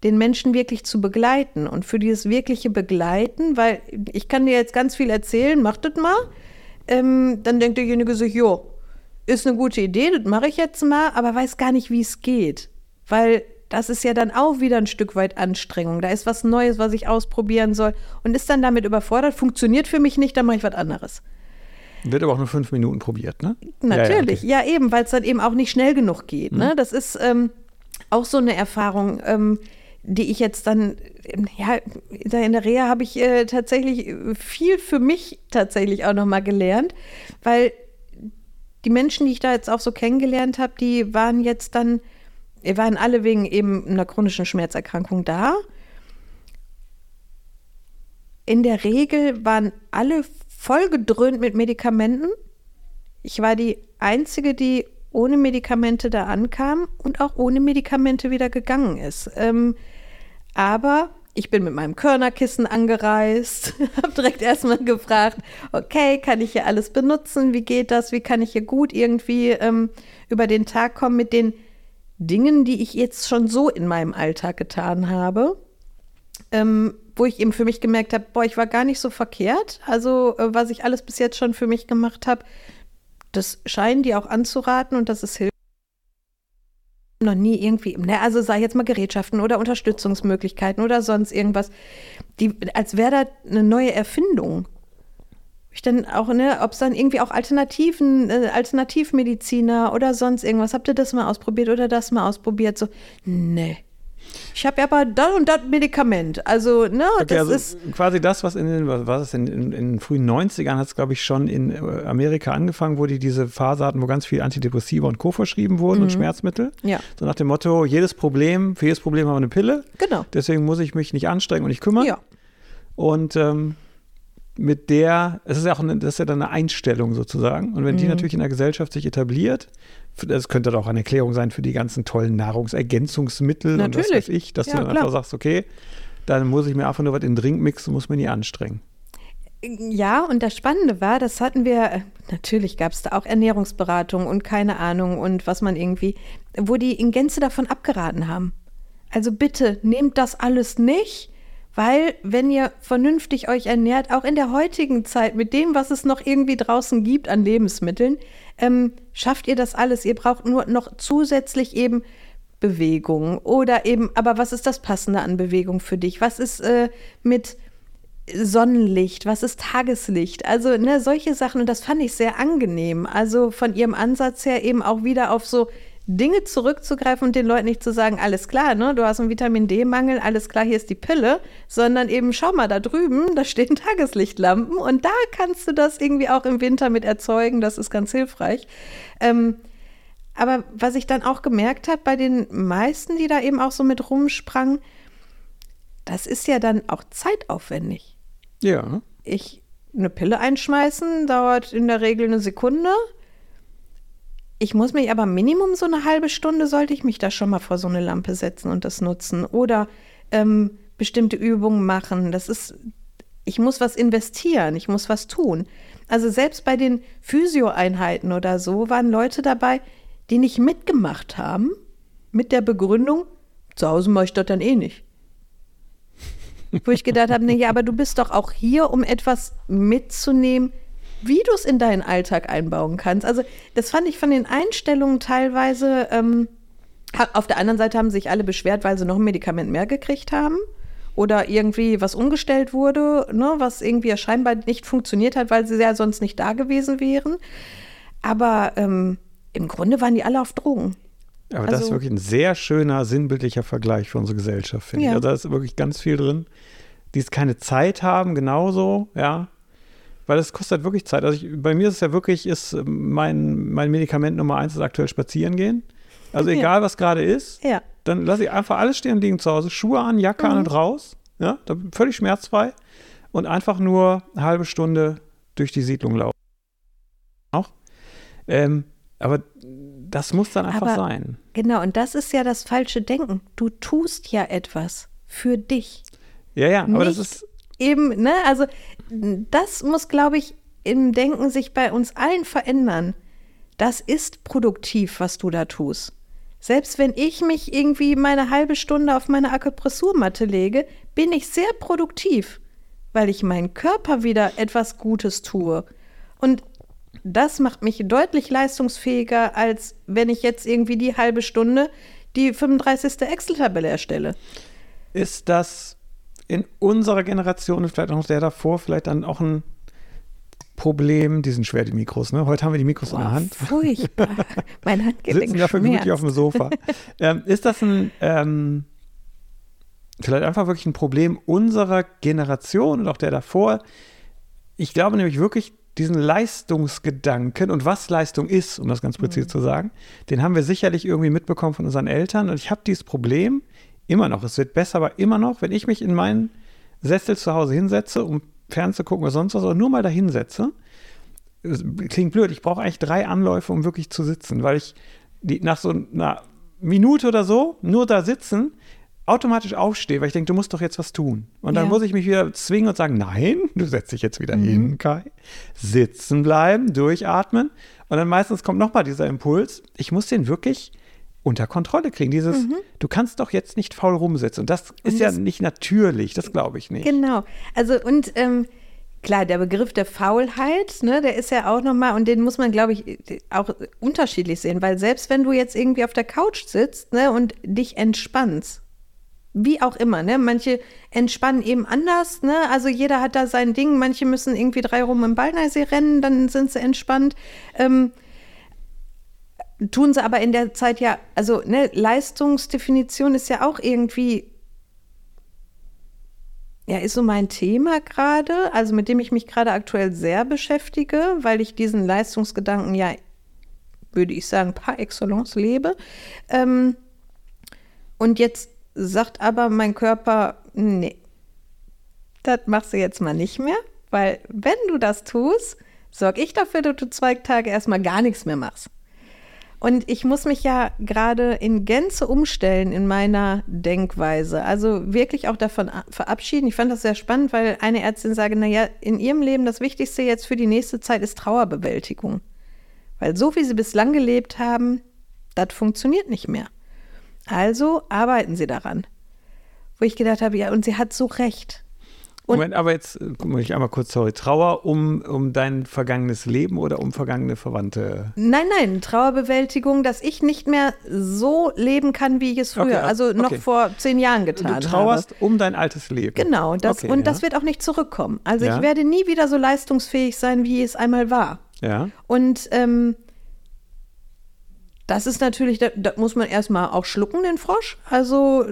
den Menschen wirklich zu begleiten. Und für dieses wirkliche Begleiten, weil ich kann dir jetzt ganz viel erzählen, mach das mal. Ähm, dann denkt derjenige sich, jo, ist eine gute Idee, das mache ich jetzt mal, aber weiß gar nicht, wie es geht. Weil das ist ja dann auch wieder ein Stück weit Anstrengung. Da ist was Neues, was ich ausprobieren soll und ist dann damit überfordert, funktioniert für mich nicht, dann mache ich was anderes. Wird aber auch nur fünf Minuten probiert, ne? Natürlich, ja, ja, okay. ja eben, weil es dann eben auch nicht schnell genug geht. Ne? Mhm. Ne? Das ist, ähm, auch so eine Erfahrung, ähm, die ich jetzt dann, ja, in der Reha habe ich äh, tatsächlich viel für mich tatsächlich auch nochmal gelernt, weil die Menschen, die ich da jetzt auch so kennengelernt habe, die waren jetzt dann, waren alle wegen eben einer chronischen Schmerzerkrankung da. In der Regel waren alle vollgedröhnt mit Medikamenten. Ich war die Einzige, die ohne Medikamente da ankam und auch ohne Medikamente wieder gegangen ist. Ähm, aber ich bin mit meinem Körnerkissen angereist, habe direkt erstmal gefragt, okay, kann ich hier alles benutzen? Wie geht das? Wie kann ich hier gut irgendwie ähm, über den Tag kommen mit den Dingen, die ich jetzt schon so in meinem Alltag getan habe? Ähm, wo ich eben für mich gemerkt habe, boah, ich war gar nicht so verkehrt. Also, äh, was ich alles bis jetzt schon für mich gemacht habe, das scheinen die auch anzuraten und das ist hilfreich noch nie irgendwie, ne, also sei jetzt mal Gerätschaften oder Unterstützungsmöglichkeiten oder sonst irgendwas, die, als wäre da eine neue Erfindung. Ich dann auch, ne, ob es dann irgendwie auch Alternativen, äh, Alternativmediziner oder sonst irgendwas, habt ihr das mal ausprobiert oder das mal ausprobiert? So, ne. Ich habe ja aber das und das Medikament. Also, ne, okay, das also ist. quasi das, was in den, was war das, in, in, in den frühen 90ern hat es, glaube ich, schon in äh, Amerika angefangen, wo die diese Phase hatten, wo ganz viel Antidepressiva und Co. verschrieben wurden Mhm. und Schmerzmittel. Ja. So nach dem Motto, jedes Problem, für jedes Problem haben wir eine Pille. Genau. Deswegen muss ich mich nicht anstrengen und nicht kümmern. Ja. Und ähm, mit der, es ist ja auch eine, das ist ja dann eine Einstellung sozusagen. Und wenn Mhm. die natürlich in der Gesellschaft sich etabliert, das könnte doch eine Erklärung sein für die ganzen tollen Nahrungsergänzungsmittel und was Natürlich. weiß ich, dass Ja, du dann klar. einfach sagst, okay, dann muss ich mir einfach nur was in den Drink mixen, muss mir nie anstrengen. Ja, und das Spannende war, das hatten wir, äh, natürlich gab es da auch Ernährungsberatung und keine Ahnung und was man irgendwie, wo die in Gänze davon abgeraten haben. Also bitte nehmt das alles nicht, weil wenn ihr vernünftig euch ernährt, auch in der heutigen Zeit mit dem, was es noch irgendwie draußen gibt an Lebensmitteln, ähm, schafft ihr das alles. Ihr braucht nur noch zusätzlich eben Bewegung oder eben, aber was ist das Passende an Bewegung für dich? Was ist äh, mit Sonnenlicht, was ist Tageslicht? Also, ne, solche Sachen, und das fand ich sehr angenehm. Also von ihrem Ansatz her eben auch wieder auf so Dinge zurückzugreifen und den Leuten nicht zu sagen, alles klar, ne, du hast einen Vitamin D-Mangel, alles klar, hier ist die Pille, sondern eben, schau mal, da drüben, da stehen Tageslichtlampen und da kannst du das irgendwie auch im Winter mit erzeugen, das ist ganz hilfreich. Ähm, aber was ich dann auch gemerkt habe bei den meisten, die da eben auch so mit rumsprangen, das ist ja dann auch zeitaufwendig. Ja. Ich eine Pille einschmeißen dauert in der Regel eine Sekunde. Ich muss mich aber Minimum so eine halbe Stunde sollte ich mich da schon mal vor so eine Lampe setzen und das nutzen oder ähm, bestimmte Übungen machen. Das ist, ich muss was investieren, ich muss was tun. Also selbst bei den Physioeinheiten oder so waren Leute dabei, die nicht mitgemacht haben mit der Begründung, zu Hause mache ich das dann eh nicht. Wo ich gedacht habe, nee, ja, aber du bist doch auch hier, um etwas mitzunehmen, wie du es in deinen Alltag einbauen kannst. Also das fand ich von den Einstellungen teilweise. Ähm, auf der anderen Seite haben sich alle beschwert, weil sie noch ein Medikament mehr gekriegt haben oder irgendwie was umgestellt wurde, ne, was irgendwie ja scheinbar nicht funktioniert hat, weil sie ja sonst nicht da gewesen wären. Aber ähm, im Grunde waren die alle auf Drogen. Aber das ist Also- wirklich ein sehr schöner, sinnbildlicher Vergleich für unsere Gesellschaft, finde Ja. ich. Also da ist wirklich ganz viel drin. Die es keine Zeit haben, genauso, ja. Weil es kostet wirklich Zeit. Also ich, bei mir ist es ja wirklich, ist mein, mein Medikament Nummer eins ist aktuell spazieren gehen. Also Ja. egal, was gerade ist, Ja. dann lasse ich einfach alles stehen und liegen zu Hause. Schuhe an, Jacke an Mhm. und raus. Ja, völlig schmerzfrei. Und einfach nur eine halbe Stunde durch die Siedlung laufen. Auch. Ähm, aber das muss dann einfach Aber- sein. Genau, und das ist ja das falsche Denken. Du tust ja etwas für dich. Ja, ja, aber das Nicht ist, Eben, ne, also das muss, glaube ich, im Denken sich bei uns allen verändern. Das ist produktiv, was du da tust. Selbst wenn ich mich irgendwie meine halbe Stunde auf meine Akupressurmatte lege, bin ich sehr produktiv, weil ich meinem Körper wieder etwas Gutes tue. Und das macht mich deutlich leistungsfähiger, als wenn ich jetzt irgendwie die halbe Stunde die 35. Excel-Tabelle erstelle. ist das in unserer Generation und vielleicht auch noch der davor vielleicht dann auch ein Problem, die sind schwer, die Mikros, ne? Heute haben wir die Mikros Boah, in der Hand. Furchtbar. mein Handgelenk Sitzen dafür gemütlich auf dem Sofa. ähm, ist das ein, ähm, vielleicht einfach wirklich ein Problem unserer Generation und auch der davor? Ich glaube nämlich wirklich, diesen Leistungsgedanken und was Leistung ist, um das ganz präzise zu sagen, den haben wir sicherlich irgendwie mitbekommen von unseren Eltern. Und ich habe dieses Problem immer noch. Es wird besser, aber immer noch, wenn ich mich in meinen Sessel zu Hause hinsetze, um fernzugucken oder sonst was, oder nur mal da hinsetze, klingt blöd, ich brauche eigentlich drei Anläufe, um wirklich zu sitzen, weil ich die, nach so einer Minute oder so nur da sitzen, automatisch aufstehe, weil ich denke, du musst doch jetzt was tun. Und dann Ja. muss ich mich wieder zwingen und sagen, nein, du setzt dich jetzt wieder hin, Kai. Sitzen bleiben, durchatmen. Und dann meistens kommt nochmal dieser Impuls, ich muss den wirklich unter Kontrolle kriegen. Dieses, du kannst doch jetzt nicht faul rumsitzen. Und das ist ja das- nicht natürlich, das glaube ich nicht. Genau. Also und ähm, klar, der Begriff der Faulheit, ne, der ist ja auch nochmal, und den muss man, glaube ich, auch unterschiedlich sehen, weil selbst wenn du jetzt irgendwie auf der Couch sitzt ne, und dich entspannst, wie auch immer, ne? Manche entspannen eben anders, ne? Also jeder hat da sein Ding, manche müssen irgendwie drei rum im Ballneisee rennen, dann sind sie entspannt. Ähm, tun sie aber in der Zeit ja, also ne, Leistungsdefinition ist ja auch irgendwie ja, ist so mein Thema gerade, also mit dem ich mich gerade aktuell sehr beschäftige, weil ich diesen Leistungsgedanken ja, würde ich sagen, par excellence lebe. Ähm, und jetzt sagt aber mein Körper, nee, das machst du jetzt mal nicht mehr, weil wenn du das tust, sorge ich dafür, dass du zwei Tage erstmal gar nichts mehr machst. Und ich muss mich ja gerade in Gänze umstellen in meiner Denkweise. Also wirklich auch davon verabschieden. Ich fand das sehr spannend, weil eine Ärztin sagte, naja, in ihrem Leben das Wichtigste jetzt für die nächste Zeit ist Trauerbewältigung. Weil so wie sie bislang gelebt haben, das funktioniert nicht mehr. Also arbeiten sie daran. Wo ich gedacht habe, ja, und sie hat so recht. Und- Moment, aber jetzt äh, muss ich einmal kurz, sorry, Trauer um, um dein vergangenes Leben oder um vergangene Verwandte? Nein, nein, Trauerbewältigung, dass ich nicht mehr so leben kann, wie ich es früher, Okay, also noch okay. vor zehn Jahren Du getan trauerst habe. um dein altes Leben. Genau, das, Okay, und ja. das wird auch nicht zurückkommen. Also Ja. ich werde nie wieder so leistungsfähig sein, wie es einmal war. Ja. Und ähm, das ist natürlich, da, da muss man erstmal auch schlucken, den Frosch. Also,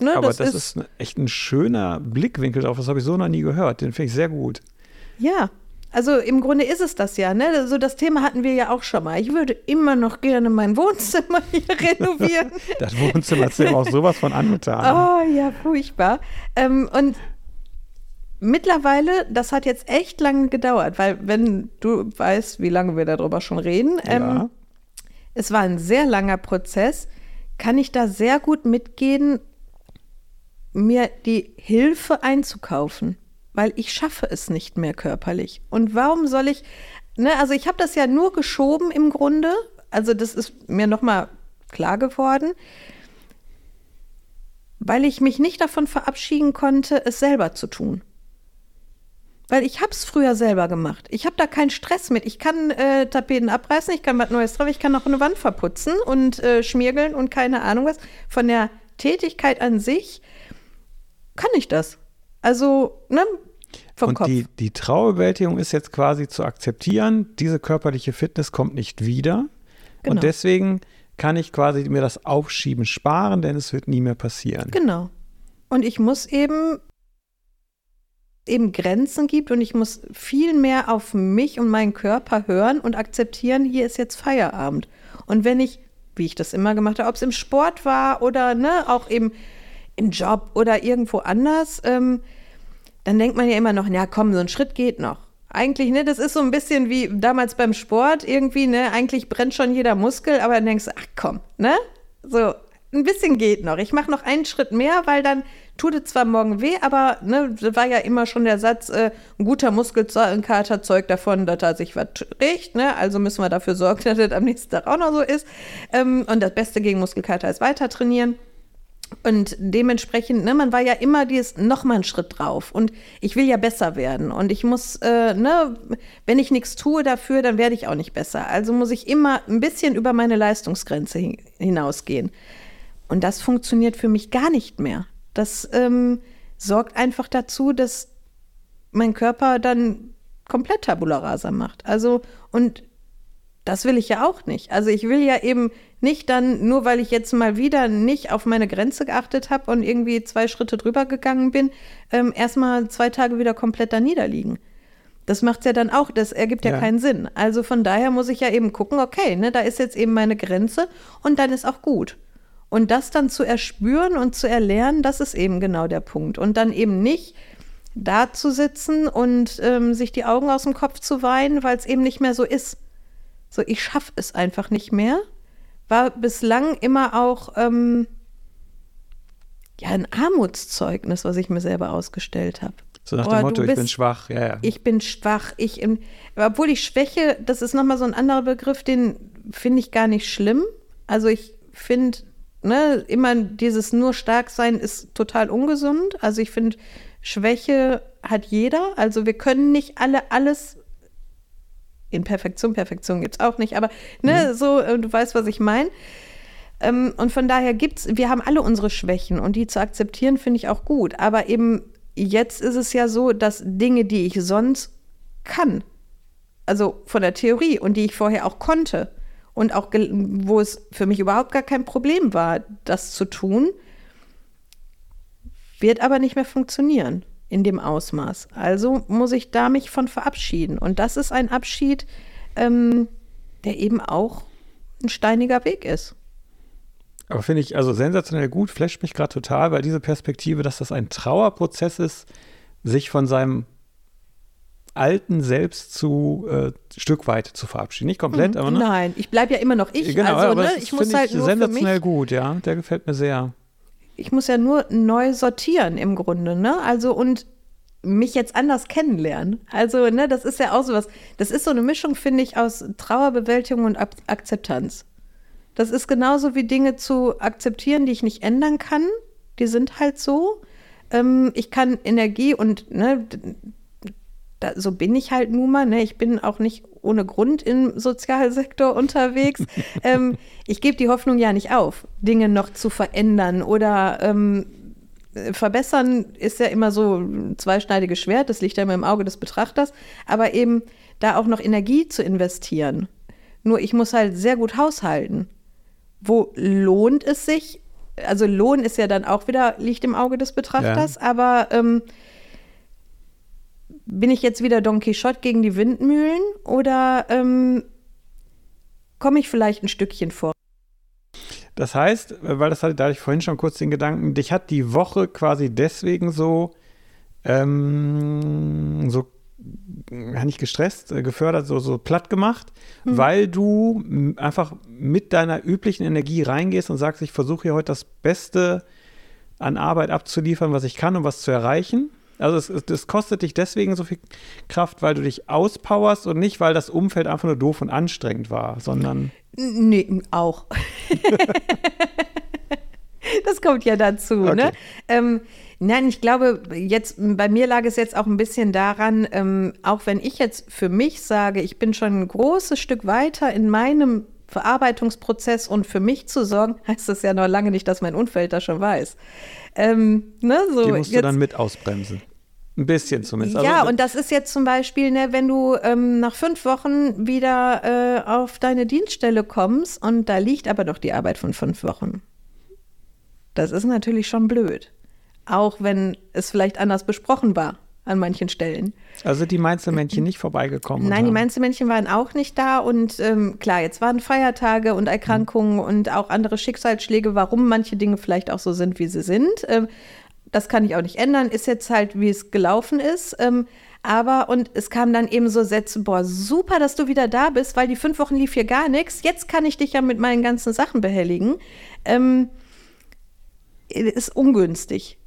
ne, Aber das, das, ist, ist, ne- echt ein schöner Blickwinkel drauf. Das habe ich so noch nie gehört. Den finde ich sehr gut. Ja, also im Grunde ist es das ja. Ne? So das Thema hatten wir ja auch schon mal. Ich würde immer noch gerne mein Wohnzimmer hier renovieren. Das Wohnzimmer ist ja auch sowas von angetan. Oh ja, furchtbar. Ähm, und mittlerweile, das hat jetzt echt lange gedauert, weil wenn du weißt, wie lange wir darüber schon reden, ähm, ja. es war ein sehr langer Prozess, kann ich da sehr gut mitgehen, mir die Hilfe einzukaufen, weil ich schaffe es nicht mehr körperlich. Und warum soll ich, ne, also ich habe das ja nur geschoben im Grunde, also das ist mir nochmal klar geworden, weil ich mich nicht davon verabschieden konnte, es selber zu tun. Weil ich habe es früher selber gemacht. Ich habe da keinen Stress mit. Ich kann äh, Tapeten abreißen, ich kann was Neues drauf, ich kann noch eine Wand verputzen und äh, schmiergeln und keine Ahnung was. Von der Tätigkeit an sich kann ich das. Also, ne, vom Und Kopf. die, die Trauerbewältigung ist jetzt quasi zu akzeptieren, diese körperliche Fitness kommt nicht wieder. Genau. Und deswegen kann ich quasi mir das Aufschieben sparen, denn es wird nie mehr passieren. Genau. Und ich muss eben eben Grenzen gibt und ich muss viel mehr auf mich und meinen Körper hören und akzeptieren, hier ist jetzt Feierabend. Und wenn ich, wie ich das immer gemacht habe, ob es im Sport war oder ne, auch eben im Job oder irgendwo anders, ähm, dann denkt man ja immer noch, ja komm, so ein Schritt geht noch. Eigentlich, ne, das ist so ein bisschen wie damals beim Sport irgendwie, ne, eigentlich brennt schon jeder Muskel, aber dann denkst du, ach komm, ne, so ein bisschen geht noch. Ich mache noch einen Schritt mehr, weil dann tut es zwar morgen weh, aber ne, war ja immer schon der Satz, äh, ein guter Muskelkater zeugt davon, dass er sich was riecht, ne, also müssen wir dafür sorgen, dass das am nächsten Tag auch noch so ist. Ähm, und das Beste gegen Muskelkater ist weiter trainieren. Und dementsprechend, ne, man war ja immer dieses noch mal einen Schritt drauf. Und ich will ja besser werden. Und ich muss, äh, ne, wenn ich nichts tue dafür, dann werde ich auch nicht besser. Also muss ich immer ein bisschen über meine Leistungsgrenze hin hinausgehen. Und das funktioniert für mich gar nicht mehr. Das ähm, sorgt einfach dazu, dass mein Körper dann komplett Tabula Rasa macht. Also, und das will ich ja auch nicht. Also ich will ja eben nicht dann, nur weil ich jetzt mal wieder nicht auf meine Grenze geachtet habe und irgendwie zwei Schritte drüber gegangen bin, ähm, erstmal zwei Tage wieder komplett da niederliegen. Das macht es ja dann auch, das ergibt ja, ja, keinen Sinn. Also von daher muss ich ja eben gucken, okay, ne, da ist jetzt eben meine Grenze und dann ist auch gut. Und das dann zu erspüren und zu erlernen, das ist eben genau der Punkt. Und dann eben nicht da zu sitzen und ähm, sich die Augen aus dem Kopf zu weinen, weil es eben nicht mehr so ist. So, ich schaffe es einfach nicht mehr. War bislang immer auch ähm, ja ein Armutszeugnis, was ich mir selber ausgestellt habe. So nach dem Motto, bist, ich bin schwach. Ja, ja. Ich bin schwach. Ich, obwohl ich Schwäche, das ist nochmal so ein anderer Begriff, den finde ich gar nicht schlimm. Also ich finde, ne, immer dieses nur stark sein ist total ungesund. Also ich finde, Schwäche hat jeder. Also wir können nicht alle alles in Perfektion. Perfektion gibt es auch nicht, aber ne, mhm. so, äh, du weißt, was ich meine. Ähm, und von daher gibt's, wir haben alle unsere Schwächen und die zu akzeptieren, finde ich auch gut. Aber eben jetzt ist es ja so, dass Dinge, die ich sonst kann, also von der Theorie und die ich vorher auch konnte und auch wo es für mich überhaupt gar kein Problem war, das zu tun, wird aber nicht mehr funktionieren in dem Ausmaß. Also muss ich da mich von verabschieden. Und das ist ein Abschied, ähm, der eben auch ein steiniger Weg ist. Aber finde ich also sensationell gut, flasht mich gerade total, weil diese Perspektive, dass das ein Trauerprozess ist, sich von seinem alten Selbst zu äh, Stück weit zu verabschieden. Nicht komplett, mhm, aber ne? Nein, ich bleibe ja immer noch ich. Genau, also, aber ne, ich muss halt nur sensationell gut, ja. Der gefällt mir sehr ich muss ja nur neu sortieren im Grunde, ne? Also und mich jetzt anders kennenlernen. Also, ne, das ist ja auch sowas. Das ist so eine Mischung, finde ich, aus Trauerbewältigung und Ab Akzeptanz. Das ist genauso wie Dinge zu akzeptieren, die ich nicht ändern kann. Die sind halt so. Ähm, ich kann Energie und ne, da, so bin ich halt nun mal. Ne? Ich bin auch nicht ohne Grund im Sozialsektor unterwegs. ähm, ich gebe die Hoffnung ja nicht auf, Dinge noch zu verändern oder ähm, verbessern ist ja immer so ein zweischneidiges Schwert, das liegt ja immer im Auge des Betrachters, aber eben da auch noch Energie zu investieren. Nur ich muss halt sehr gut haushalten. Wo lohnt es sich? Also Lohn ist ja dann auch wieder, liegt im Auge des Betrachters, ja. aber ähm, bin ich jetzt wieder Don Quixote gegen die Windmühlen oder ähm, komme ich vielleicht ein Stückchen vor? Das heißt, weil das hatte, da ich vorhin schon kurz den Gedanken, dich hat die Woche quasi deswegen so, ähm, so nicht gestresst, äh, gefördert, so, so platt gemacht, mhm. weil du einfach mit deiner üblichen Energie reingehst und sagst, ich versuche hier heute das Beste an Arbeit abzuliefern, was ich kann, um was zu erreichen. Also es, es, kostet dich deswegen so viel Kraft, weil du dich auspowerst und nicht, weil das Umfeld einfach nur doof und anstrengend war, sondern. Nee, auch. das kommt ja dazu, ne? okay. ne? Ähm, nein, ich glaube, jetzt bei mir lag es jetzt auch ein bisschen daran, ähm, auch wenn ich jetzt für mich sage, ich bin schon ein großes Stück weiter in meinem Verarbeitungsprozess und für mich zu sorgen, heißt das ja noch lange nicht, dass mein Umfeld das schon weiß. Ähm, ne, so, Die musst jetzt, du dann mit ausbremsen. Ein bisschen zumindest. Ja, also, und das ist jetzt zum Beispiel, ne, wenn du ähm, nach fünf Wochen wieder äh, auf deine Dienststelle kommst und da liegt aber doch die Arbeit von fünf Wochen. Das ist natürlich schon blöd. Auch wenn es vielleicht anders besprochen war an manchen Stellen. Also die Mainzelmännchen nicht vorbeigekommen? Nein, die Mainzelmännchen waren auch nicht da und ähm, klar, jetzt waren Feiertage und Erkrankungen mhm. und auch andere Schicksalsschläge, warum manche Dinge vielleicht auch so sind, wie sie sind. Ähm, das kann ich auch nicht ändern, ist jetzt halt, wie es gelaufen ist. Ähm, aber, und es kamen dann eben so Sätze, boah, super, dass du wieder da bist, weil die fünf Wochen lief hier gar nichts. Jetzt kann ich dich ja mit meinen ganzen Sachen behelligen. Ähm, ist ungünstig.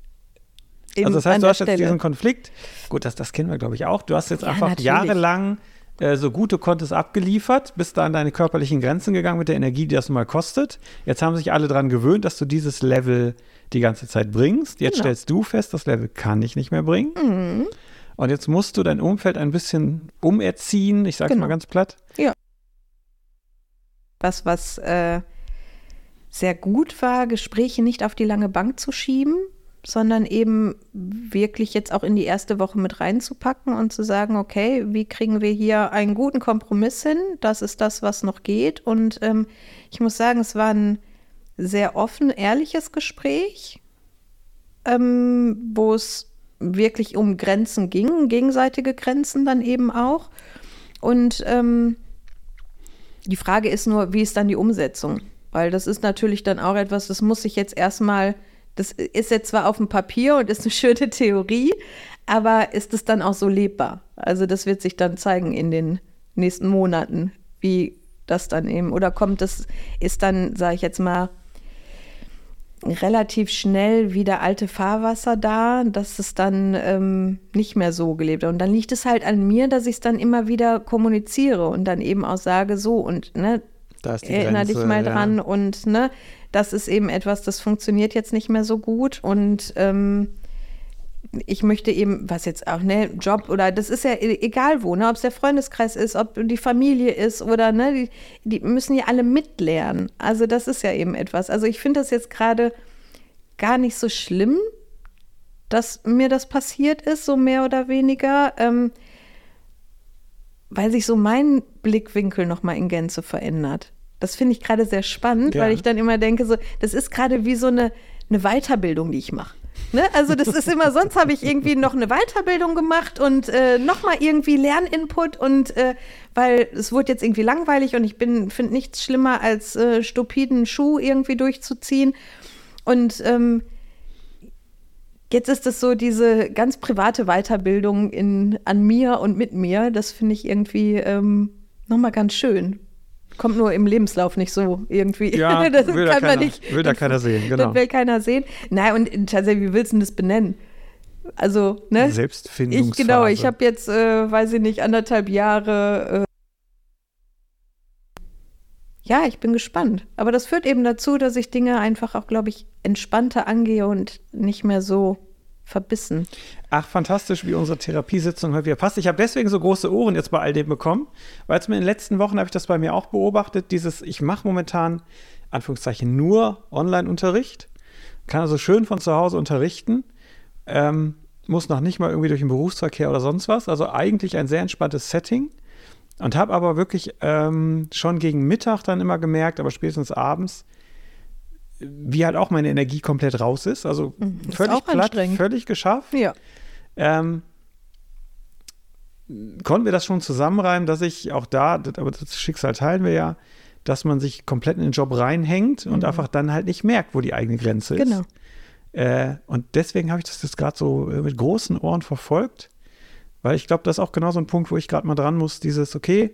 Also das heißt, du hast Stelle. jetzt diesen Konflikt. Gut, das, das kennen wir, glaube ich, auch. Du hast jetzt ja, einfach natürlich. jahrelang äh, so gut du konntest abgeliefert, bist da an deine körperlichen Grenzen gegangen mit der Energie, die das nun mal kostet. Jetzt haben sich alle daran gewöhnt, dass du dieses Level die ganze Zeit bringst. Jetzt genau. stellst du fest, das Level kann ich nicht mehr bringen. Mhm. Und jetzt musst du dein Umfeld ein bisschen umerziehen, ich sage es genau. mal ganz platt. Ja. Was, was äh, sehr gut war, Gespräche nicht auf die lange Bank zu schieben, sondern eben wirklich jetzt auch in die erste Woche mit reinzupacken und zu sagen, okay, wie kriegen wir hier einen guten Kompromiss hin? Das ist das, was noch geht. Und ähm, ich muss sagen, es war ein sehr offen, ehrliches Gespräch, ähm, wo es wirklich um Grenzen ging, gegenseitige Grenzen dann eben auch. Und ähm, die Frage ist nur, wie ist dann die Umsetzung? Weil das ist natürlich dann auch etwas, das muss ich jetzt erstmal das ist jetzt zwar auf dem Papier und ist eine schöne Theorie, aber ist es dann auch so lebbar? Also das wird sich dann zeigen in den nächsten Monaten, wie das dann eben, oder kommt das, ist dann, sage ich jetzt mal, relativ schnell wieder alte Fahrwasser da, dass es dann ähm, nicht mehr so gelebt wird. Und dann liegt es halt an mir, dass ich es dann immer wieder kommuniziere und dann eben auch sage, so und ne, erinnere dich mal ja. dran und ne, das ist eben etwas, das funktioniert jetzt nicht mehr so gut und ähm, ich möchte eben, was jetzt auch, ne, Job oder das ist ja e-, egal wo, ne, ob es der Freundeskreis ist, ob die Familie ist oder, ne, die, die müssen ja alle mitlernen. Also das ist ja eben etwas. Also ich finde das jetzt gerade gar nicht so schlimm, dass mir das passiert ist, so mehr oder weniger, ähm, weil sich so mein Blickwinkel nochmal in Gänze verändert. Das finde ich gerade sehr spannend, ja. weil ich dann immer denke, so, das ist gerade wie so eine, eine Weiterbildung, die ich mache. Ne? Also das ist immer, sonst habe ich irgendwie noch eine Weiterbildung gemacht und äh, nochmal irgendwie Lerninput und äh, weil es wurde jetzt irgendwie langweilig und ich finde nichts schlimmer als äh, stupiden Schuh irgendwie durchzuziehen. Und ähm, jetzt ist es so diese ganz private Weiterbildung in, an mir und mit mir. Das finde ich irgendwie ähm, nochmal ganz schön, kommt nur im Lebenslauf nicht so irgendwie. Ja, das will kann da man nicht. Will da keiner sehen, genau. Das will keiner sehen. Nein, und tatsächlich, wie willst du das benennen? Also, ne? Selbstfindungsphase. Ich, genau, ich habe jetzt, äh, weiß ich nicht, anderthalb Jahre. Äh, ja, ich bin gespannt. Aber das führt eben dazu, dass ich Dinge einfach auch, glaube ich, entspannter angehe und nicht mehr so verbissen. Ach, fantastisch, wie unsere Therapiesitzung heute wieder passt. Ich habe deswegen so große Ohren jetzt bei all dem bekommen, weil es mir in den letzten Wochen habe ich das bei mir auch beobachtet, dieses, ich mache momentan, Anführungszeichen, nur Online-Unterricht, kann also schön von zu Hause unterrichten, ähm, muss noch nicht mal irgendwie durch den Berufsverkehr oder sonst was, also eigentlich ein sehr entspanntes Setting und habe aber wirklich ähm, schon gegen Mittag dann immer gemerkt, aber spätestens abends, wie halt auch meine Energie komplett raus ist. Also mhm. ist völlig platt, völlig geschafft. Ja. Ähm, konnten wir das schon zusammenreimen, dass ich auch da, aber das Schicksal teilen wir ja, dass man sich komplett in den Job reinhängt und mhm. einfach dann halt nicht merkt, wo die eigene Grenze ist. Genau. Äh, und deswegen habe ich das jetzt gerade so äh, mit großen Ohren verfolgt, weil ich glaube, das ist auch genau so ein Punkt, wo ich gerade mal dran muss, dieses, okay,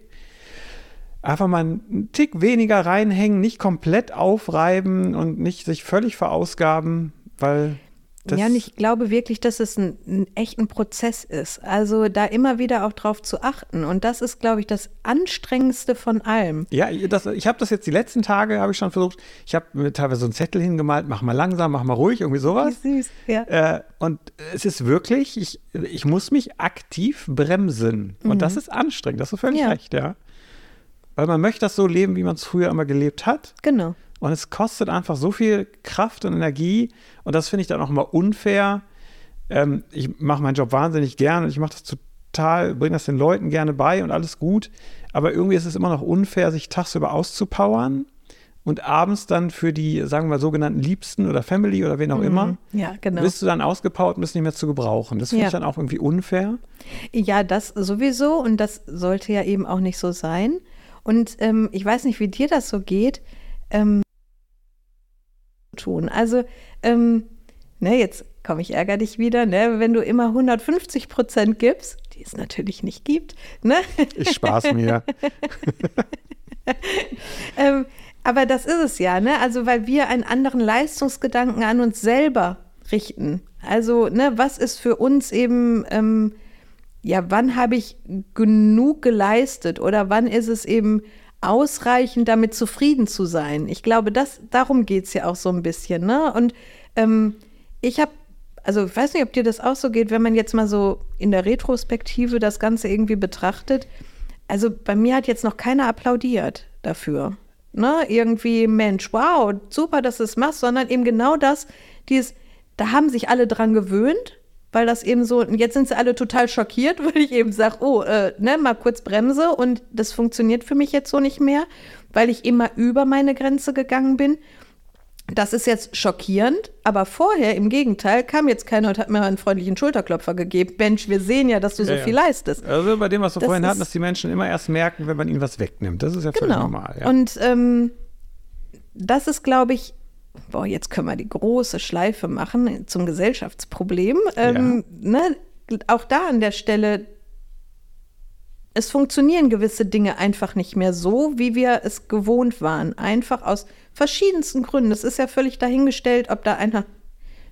einfach mal einen Tick weniger reinhängen, nicht komplett aufreiben und nicht sich völlig verausgaben, weil das ja, und ich glaube wirklich, dass es ein, ein echter Prozess ist. Also da immer wieder auch drauf zu achten. Und das ist, glaube ich, das Anstrengendste von allem. Ja, das, ich habe das jetzt die letzten Tage, habe ich schon versucht. Ich habe mir teilweise so einen Zettel hingemalt, mach mal langsam, mach mal ruhig, irgendwie sowas. Wie süß, ja. Äh, und es ist wirklich, ich, ich muss mich aktiv bremsen. Und mhm. das ist anstrengend, das ist völlig ja. recht, ja. Weil man möchte das so leben, wie man es früher immer gelebt hat. Genau. Und es kostet einfach so viel Kraft und Energie. Und das finde ich dann auch immer unfair. Ähm, ich mache meinen Job wahnsinnig gern und ich mache das total, bringe das den Leuten gerne bei und alles gut. Aber irgendwie ist es immer noch unfair, sich tagsüber auszupowern und abends dann für die, sagen wir mal, sogenannten Liebsten oder Family oder wen auch mhm. immer, ja, genau. bist du dann ausgepowert und bist nicht mehr zu gebrauchen. Das finde ja. ich dann auch irgendwie unfair. Ja, das sowieso und das sollte ja eben auch nicht so sein. Und ähm, ich weiß nicht, wie dir das so geht. Ähm, tun. Also, ähm, ne, jetzt komme ich ärger dich wieder, ne, wenn du immer 150 Prozent gibst, die es natürlich nicht gibt, ne? Ich spaß mir. ähm, aber das ist es ja, ne? Also, weil wir einen anderen Leistungsgedanken an uns selber richten. Also, ne, was ist für uns eben ähm, ja, wann habe ich genug geleistet oder wann ist es eben ausreichend, damit zufrieden zu sein? Ich glaube, das, darum geht es ja auch so ein bisschen. Ne? Und ähm, ich habe, also ich weiß nicht, ob dir das auch so geht, wenn man jetzt mal so in der Retrospektive das Ganze irgendwie betrachtet. Also bei mir hat jetzt noch keiner applaudiert dafür. Ne? Irgendwie, Mensch, wow, super, dass du es machst, sondern eben genau das, dieses, da haben sich alle dran gewöhnt, weil das eben so, und jetzt sind sie alle total schockiert, weil ich eben sage, oh, äh, ne, mal kurz Bremse und das funktioniert für mich jetzt so nicht mehr, weil ich immer über meine Grenze gegangen bin. Das ist jetzt schockierend, aber vorher im Gegenteil kam jetzt keiner und hat mir einen freundlichen Schulterklopfer gegeben. Mensch, wir sehen ja, dass du so ja, viel leistest. Also bei dem, was wir das vorhin hatten, dass die Menschen immer erst merken, wenn man ihnen was wegnimmt. Das ist ja genau. völlig normal. Ja. Und ähm, das ist, glaube ich, boah, jetzt können wir die große Schleife machen zum Gesellschaftsproblem. Ähm, ja. ne, auch da an der Stelle, es funktionieren gewisse Dinge einfach nicht mehr so, wie wir es gewohnt waren. Einfach aus verschiedensten Gründen. Es ist ja völlig dahingestellt, ob da einer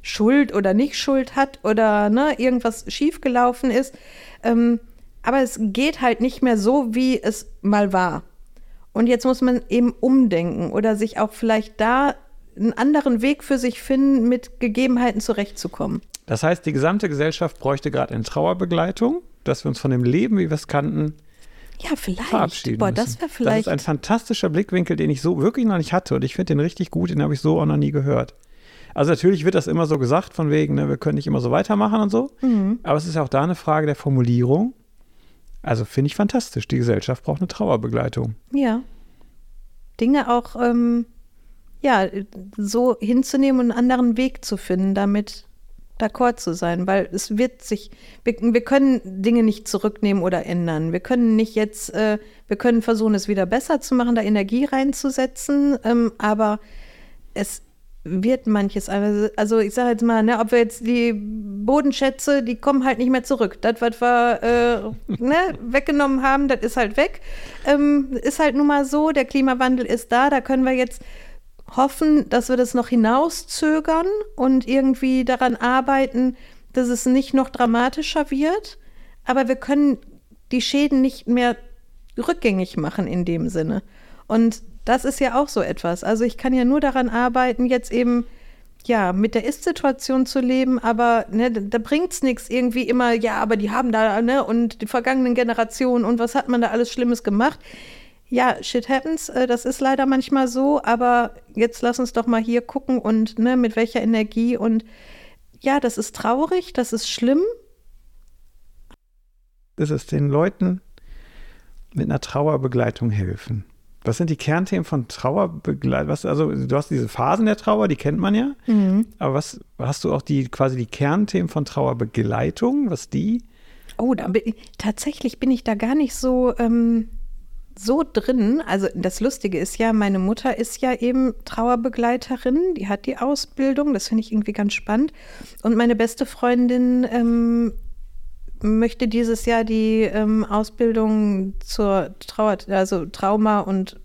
Schuld oder nicht Schuld hat oder ne, irgendwas schiefgelaufen ist. Ähm, aber es geht halt nicht mehr so, wie es mal war. Und jetzt muss man eben umdenken oder sich auch vielleicht da einen anderen Weg für sich finden, mit Gegebenheiten zurechtzukommen. Das heißt, die gesamte Gesellschaft bräuchte gerade eine Trauerbegleitung, dass wir uns von dem Leben, wie wir es kannten, ja, vielleicht. verabschieden Boah, das wäre vielleicht. Das ist ein fantastischer Blickwinkel, den ich so wirklich noch nicht hatte und ich finde den richtig gut, den habe ich so auch noch nie gehört. Also natürlich wird das immer so gesagt, von wegen, ne, wir können nicht immer so weitermachen und so. Mhm. Aber es ist ja auch da eine Frage der Formulierung. Also finde ich fantastisch. Die Gesellschaft braucht eine Trauerbegleitung. Ja. Dinge auch ähm, ja, so hinzunehmen und einen anderen Weg zu finden, damit d'accord zu sein, weil es wird sich, wir, wir, können Dinge nicht zurücknehmen oder ändern. Wir können nicht jetzt, äh, wir können versuchen, es wieder besser zu machen, da Energie reinzusetzen, ähm, aber es wird manches, also ich sage jetzt mal, ne, ob wir jetzt die Bodenschätze, die kommen halt nicht mehr zurück. Das, was wir äh, ne, weggenommen haben, das ist halt weg. Ähm, ist halt nun mal so, der Klimawandel ist da, da können wir jetzt hoffen, dass wir das noch hinauszögern und irgendwie daran arbeiten, dass es nicht noch dramatischer wird. Aber wir können die Schäden nicht mehr rückgängig machen in dem Sinne. Und das ist ja auch so etwas. Also ich kann ja nur daran arbeiten, jetzt eben ja, mit der Ist-Situation zu leben, aber ne, da bringt es nichts irgendwie immer, ja, aber die haben da, ne, und die vergangenen Generationen und was hat man da alles Schlimmes gemacht ja, shit happens, äh, das ist leider manchmal so, aber jetzt lass uns doch mal hier gucken und ne, mit welcher Energie und ja, das ist traurig, das ist schlimm. Das ist den Leuten mit einer Trauerbegleitung helfen. Was sind die Kernthemen von Trauerbegleitung? also du hast diese Phasen der Trauer, die kennt man ja. Mhm. Aber was hast du auch die quasi die Kernthemen von Trauerbegleitung? Was die? Oh, da bin, tatsächlich bin ich da gar nicht so ähm, so drin. Also das Lustige ist ja, meine Mutter ist ja eben Trauerbegleiterin, die hat die Ausbildung, das finde ich irgendwie ganz spannend. Und meine beste Freundin ähm, möchte dieses Jahr die ähm, Ausbildung zur Trauer, also Trauma und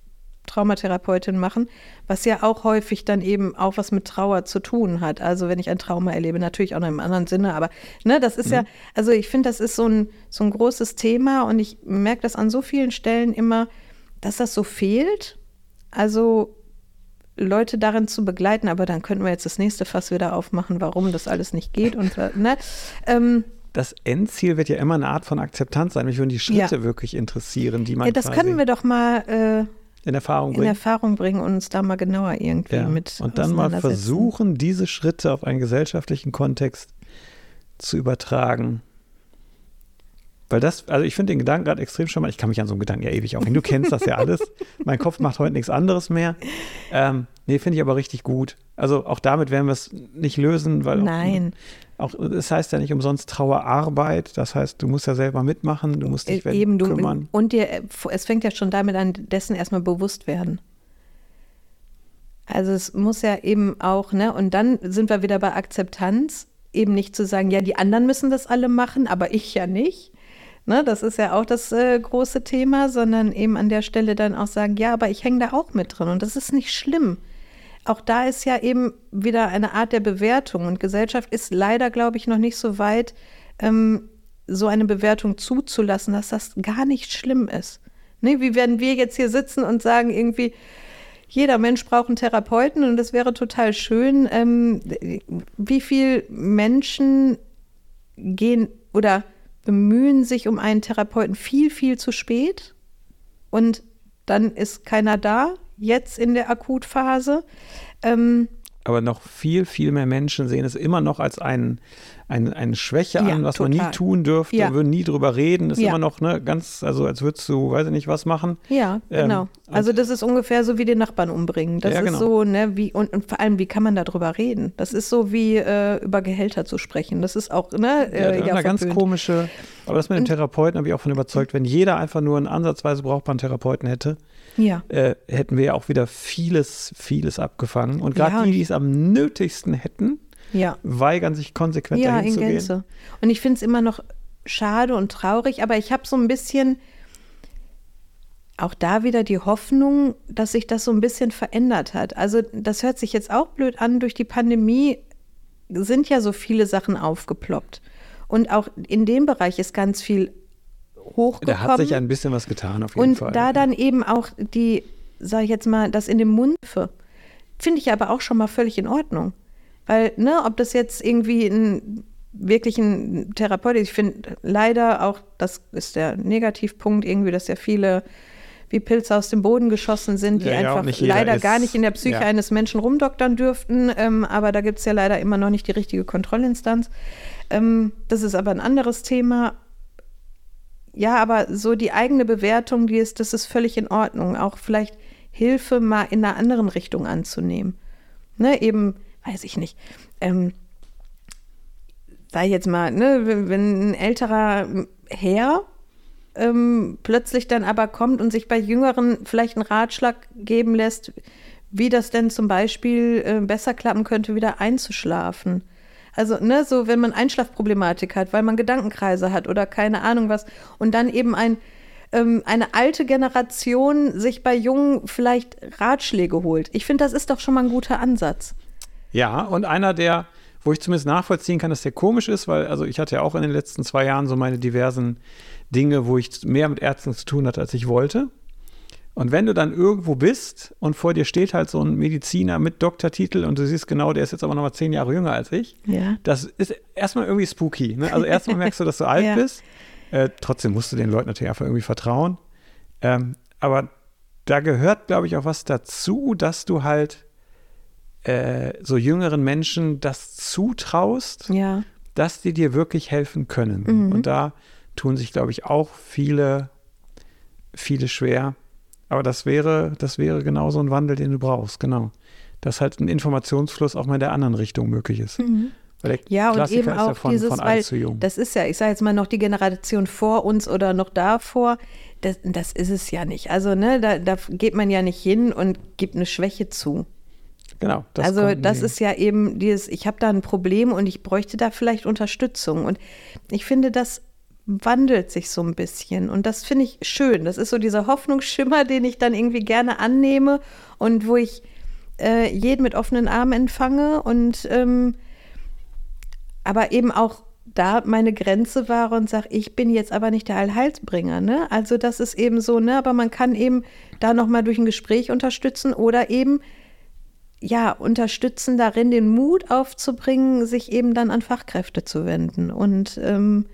Traumatherapeutin machen, was ja auch häufig dann eben auch was mit Trauer zu tun hat. Also wenn ich ein Trauma erlebe, natürlich auch noch im anderen Sinne, aber ne, das ist mhm. ja, also ich finde, das ist so ein, so ein großes Thema und ich merke das an so vielen Stellen immer, dass das so fehlt. Also Leute darin zu begleiten, aber dann könnten wir jetzt das nächste Fass wieder aufmachen, warum das alles nicht geht und äh, ne. Ähm, das Endziel wird ja immer eine Art von Akzeptanz sein. Mich würden die Schritte ja. wirklich interessieren, die man. Ja, das können wir doch mal äh, in Erfahrung bringen. In Erfahrung bringen und uns da mal genauer irgendwie ja. mit. Und dann mal versuchen, diese Schritte auf einen gesellschaftlichen Kontext zu übertragen. Weil das, also ich finde den Gedanken gerade extrem schon mal, ich kann mich an so einen Gedanken ja ewig aufhängen. Du kennst das ja alles. mein Kopf macht heute nichts anderes mehr. Ähm, nee, finde ich aber richtig gut. Also auch damit werden wir es nicht lösen, weil Nein. Auch, auch das heißt ja nicht umsonst Trauerarbeit. Das heißt, du musst ja selber mitmachen, du musst dich äh, Eben, du, kümmern. Und dir, es fängt ja schon damit an, dessen erstmal bewusst werden. Also es muss ja eben auch, ne, und dann sind wir wieder bei Akzeptanz, eben nicht zu sagen, ja, die anderen müssen das alle machen, aber ich ja nicht. Ne, das ist ja auch das äh, große Thema, sondern eben an der Stelle dann auch sagen, ja, aber ich hänge da auch mit drin und das ist nicht schlimm. Auch da ist ja eben wieder eine Art der Bewertung und Gesellschaft ist leider, glaube ich, noch nicht so weit, ähm, so eine Bewertung zuzulassen, dass das gar nicht schlimm ist. Ne, wie werden wir jetzt hier sitzen und sagen irgendwie, jeder Mensch braucht einen Therapeuten und das wäre total schön. Ähm, wie viele Menschen gehen oder bemühen sich um einen Therapeuten viel, viel zu spät und dann ist keiner da, jetzt in der Akutphase. Ähm, aber noch viel, viel mehr Menschen sehen es immer noch als ein, ein, eine Schwäche Ja, an, was man total. nie tun dürfte, Ja. würden nie drüber reden. Ist Ja. immer noch ne, ganz, also als würdest du, weiß ich nicht, was machen. Ja, Ähm, genau. also das ist ungefähr so wie den Nachbarn umbringen. Das Ja, ist genau. so, ne, wie, und, und vor allem, wie kann man darüber reden? Das ist so wie äh, über Gehälter zu sprechen. Das ist auch, ne, äh, ja, ja, eine ganz komische, aber das mit dem Therapeuten habe ich auch von überzeugt, wenn jeder einfach nur einen ansatzweise brauchbaren Therapeuten hätte, Ja. äh, hätten wir ja auch wieder vieles, vieles abgefangen. Und gerade Ja, die, die es am nötigsten hätten, Ja. weigern sich konsequent Ja, dahin in zu gehen. Gänze. Und ich finde es immer noch schade und traurig, aber ich habe so ein bisschen auch da wieder die Hoffnung, dass sich das so ein bisschen verändert hat. Also das hört sich jetzt auch blöd an, durch die Pandemie sind ja so viele Sachen aufgeploppt. Und auch in dem Bereich ist ganz viel hochgekommen. Da hat sich ein bisschen was getan, auf jeden Und Fall. da dann eben auch die, sag ich jetzt mal, das in dem Mund finde ich aber auch schon mal völlig in Ordnung. Weil, ne, ob das jetzt irgendwie ein wirklich ein Therapeut ist, ich finde leider auch, das ist der Negativpunkt irgendwie, dass ja viele wie Pilze aus dem Boden geschossen sind, die Ja, ja, und einfach jeder leider ist- gar nicht in der Psyche ja. eines Menschen rumdoktern dürften. Ähm, aber da gibt es ja leider immer noch nicht die richtige Kontrollinstanz. Ähm, das ist aber ein anderes Thema. Ja, aber so die eigene Bewertung, die ist, das ist völlig in Ordnung. Auch vielleicht Hilfe mal in einer anderen Richtung anzunehmen. Ne, eben, weiß ich nicht. Ähm, sei jetzt mal, ne, wenn, wenn ein älterer Herr ähm, plötzlich dann aber kommt und sich bei Jüngeren vielleicht einen Ratschlag geben lässt, wie das denn zum Beispiel äh, besser klappen könnte, wieder einzuschlafen. Also, ne, so wenn man Einschlafproblematik hat, weil man Gedankenkreise hat oder keine Ahnung was und dann eben ein, ähm, eine alte Generation sich bei Jungen vielleicht Ratschläge holt. Ich finde, das ist doch schon mal ein guter Ansatz. Ja, und einer, der, wo ich zumindest nachvollziehen kann, dass der komisch ist, weil, also ich hatte ja auch in den letzten zwei Jahren so meine diversen Dinge, wo ich mehr mit Ärzten zu tun hatte, als ich wollte. Und wenn du dann irgendwo bist und vor dir steht halt so ein Mediziner mit Doktortitel und du siehst genau, der ist jetzt aber noch mal zehn Jahre jünger als ich, Ja. das ist erstmal irgendwie spooky. Ne? Also erstmal merkst du, dass du alt Ja. bist. Äh, trotzdem musst du den Leuten natürlich einfach irgendwie vertrauen. Ähm, aber da gehört, glaube ich, auch was dazu, dass du halt äh, so jüngeren Menschen das zutraust, Ja. dass die dir wirklich helfen können. Mhm. Und da tun sich, glaube ich, auch viele, viele schwer. Aber das wäre, das wäre genau so ein Wandel, den du brauchst, genau. Dass halt ein Informationsfluss auch mal in der anderen Richtung möglich ist. Weil der Ja, und Klassiker eben ist ja auch von, dieses, von weil zu jung. das ist ja, ich sage jetzt mal noch die Generation vor uns oder noch davor, das, das ist es ja nicht. Also, ne, da, da geht man ja nicht hin und gibt eine Schwäche zu. genau. Das also, das ist ja eben dieses, ich habe da ein Problem und ich bräuchte da vielleicht Unterstützung. Und ich finde, das wandelt sich so ein bisschen. Und das finde ich schön. Das ist so dieser Hoffnungsschimmer, den ich dann irgendwie gerne annehme und wo ich äh, jeden mit offenen Armen empfange und ähm, aber eben auch da meine Grenze war und sage, ich bin jetzt aber nicht der Allheilsbringer. Ne? Also das ist eben so, ne? aber man kann eben da nochmal durch ein Gespräch unterstützen oder eben ja, unterstützen darin, den Mut aufzubringen, sich eben dann an Fachkräfte zu wenden und ähm,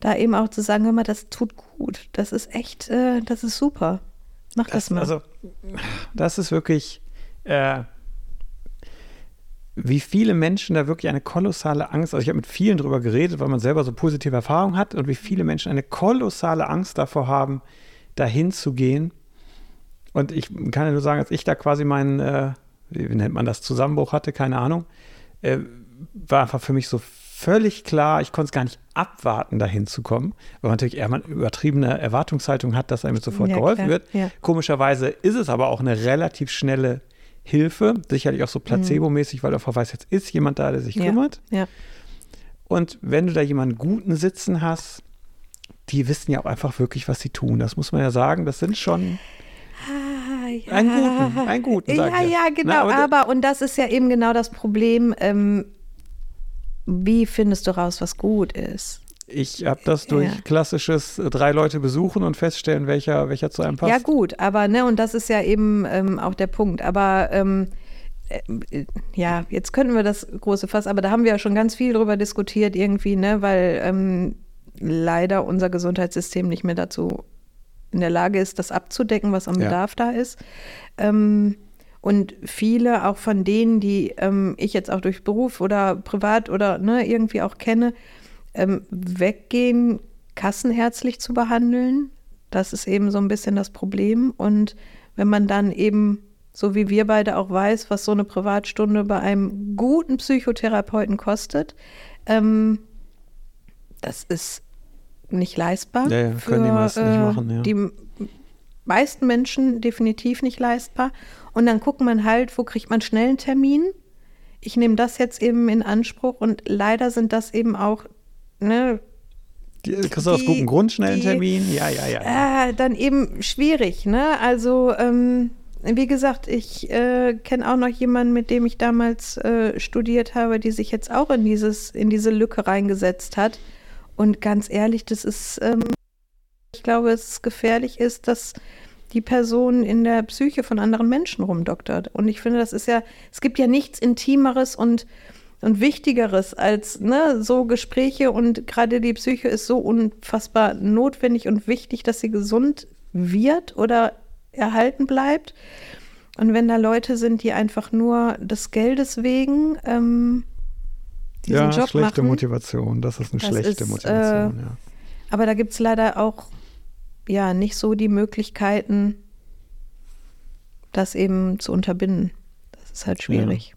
da eben auch zu sagen, hör mal, das tut gut, das ist echt, äh, das ist super. Mach das, Das, mal. also, das ist wirklich, äh, wie viele Menschen da wirklich eine kolossale Angst, also ich habe mit vielen drüber geredet, weil man selber so positive Erfahrungen hat und wie viele Menschen eine kolossale Angst davor haben, dahin zu gehen. Und ich kann ja nur sagen, als ich da quasi meinen, äh, wie nennt man das, Zusammenbruch hatte, keine Ahnung, äh, war einfach für mich so völlig klar, ich konnte es gar nicht abwarten, dahin zu kommen, weil man natürlich eher eine übertriebene Erwartungshaltung hat, dass einem sofort Ja, geholfen klar, wird. ja. Komischerweise ist es aber auch eine relativ schnelle Hilfe, sicherlich auch so placebo-mäßig, weil du einfach weißt, jetzt ist jemand da, der sich Mhm. kümmert. ja. Und wenn du da jemanden Guten sitzen hast, die wissen ja auch einfach wirklich, was sie tun. Das muss man ja sagen. Das sind schon Ah, ja. einen guten, einen guten. Ja, ja, genau. Na, aber- aber, und das ist ja eben genau das Problem. Ähm, wie findest du raus, was gut ist? Ich habe das durch Ja. klassisches äh, drei Leute besuchen und feststellen, welcher, welcher zu einem passt. Ja, gut, aber ne, und das ist ja eben ähm, auch der Punkt. Aber ähm, äh, ja, jetzt könnten wir das große Fass, aber da haben wir ja schon ganz viel drüber diskutiert, irgendwie, ne, weil ähm, leider unser Gesundheitssystem nicht mehr dazu in der Lage ist, das abzudecken, was am Ja. Bedarf da ist. Ähm, Und viele auch von denen, die ähm, ich jetzt auch durch Beruf oder privat oder ne, irgendwie auch kenne, ähm, weggehen, kassenherzlich zu behandeln. Das ist eben so ein bisschen das Problem. Und wenn man dann eben, so wie wir beide auch weiß, was so eine Privatstunde bei einem guten Psychotherapeuten kostet, ähm, das ist nicht leistbar. Ja, ja, können die meisten nicht äh, machen, ja. Die meisten Menschen definitiv nicht leistbar. Und dann guckt man halt, wo kriegt man schnell einen Termin. Ich nehme das jetzt eben in Anspruch und leider sind das eben auch, ne, Die, kriegst du aus gutem Grund schnell einen Termin? Ja, ja, ja. ja. äh, dann eben schwierig, ne? Also, ähm, wie gesagt, ich äh, kenne auch noch jemanden, mit dem ich damals äh, studiert habe, die sich jetzt auch in dieses, in diese Lücke reingesetzt hat. Und ganz ehrlich, das ist, ähm, ich glaube, es gefährlich ist, dass die Person in der Psyche von anderen Menschen rumdoktert. Und ich finde, das ist ja, es gibt ja nichts Intimeres und, und Wichtigeres als ne, so Gespräche und gerade die Psyche ist so unfassbar notwendig und wichtig, dass sie gesund wird oder erhalten bleibt. Und wenn da Leute sind, die einfach nur des Geldes wegen ähm, diesen ja, Job schlechte machen, Motivation. Das ist eine Das schlechte ist, Motivation, äh, ja. aber da gibt es leider auch ja nicht so die Möglichkeiten, das eben zu unterbinden. Das ist halt schwierig.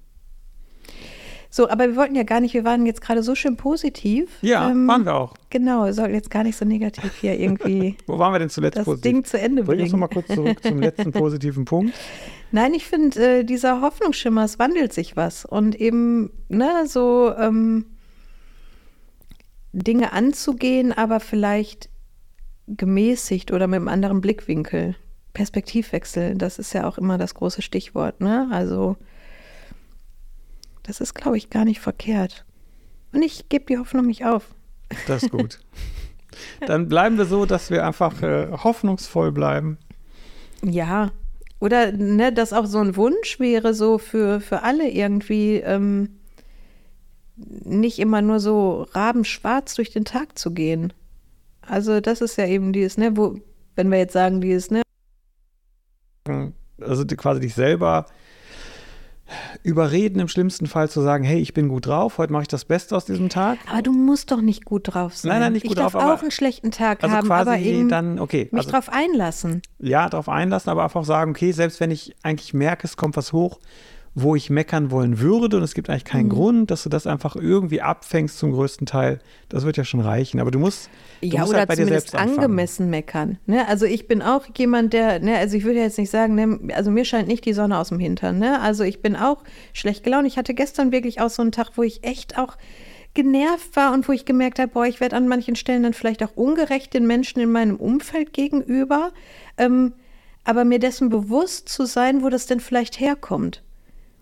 So, aber wir wollten ja gar nicht, wir waren jetzt gerade so schön positiv. Ja, Ähm, waren wir auch. Genau, wir sollten jetzt gar nicht so negativ hier irgendwie Wo waren wir denn zuletzt das positiv? Ding zu Ende Bring uns bringen. noch mal kurz zurück zum letzten positiven Punkt. Nein, ich finde, äh, dieser Hoffnungsschimmer, es wandelt sich was. Und eben, ne, so ähm, Dinge anzugehen, aber vielleicht gemäßigt oder mit einem anderen Blickwinkel. Perspektivwechsel, das ist ja auch immer das große Stichwort, ne? Also, das ist, glaube ich, gar nicht verkehrt. Und ich gebe die Hoffnung nicht auf. Das ist gut. Dann bleiben wir so, dass wir einfach äh, hoffnungsvoll bleiben. Ja, oder ne, dass auch so ein Wunsch wäre, so für, für alle irgendwie ähm, nicht immer nur so rabenschwarz durch den Tag zu gehen. Also das ist ja eben dieses, ne, wo, wenn wir jetzt sagen, dieses, ne, Also quasi dich selber überreden, im schlimmsten Fall zu sagen, hey, ich bin gut drauf, heute mache ich das Beste aus diesem Tag. aber du musst doch nicht gut drauf sein. Nein, nein, nicht ich gut darf drauf, aber- auch einen schlechten Tag Also haben, quasi aber eben dann, okay, mich also, drauf einlassen. ja, darauf einlassen, aber einfach sagen, okay, selbst wenn ich eigentlich merke, es kommt was hoch, wo ich meckern wollen würde und es gibt eigentlich Mhm. keinen Grund, dass du das einfach irgendwie abfängst zum größten Teil, das wird ja schon reichen. Aber du musst, du Ja, musst oder halt bei dir selbst anfangen. angemessen meckern. Ne? Also ich bin auch jemand, der, ne, also ich würde jetzt nicht sagen, ne, also mir scheint nicht die Sonne aus dem Hintern. Ne? Also ich bin auch schlecht gelaunt. Ich hatte gestern wirklich auch so einen Tag, wo ich echt auch genervt war und wo ich gemerkt habe, boah, ich werde an manchen Stellen dann vielleicht auch ungerecht den Menschen in meinem Umfeld gegenüber. Ähm, aber mir dessen bewusst zu sein, wo das denn vielleicht herkommt.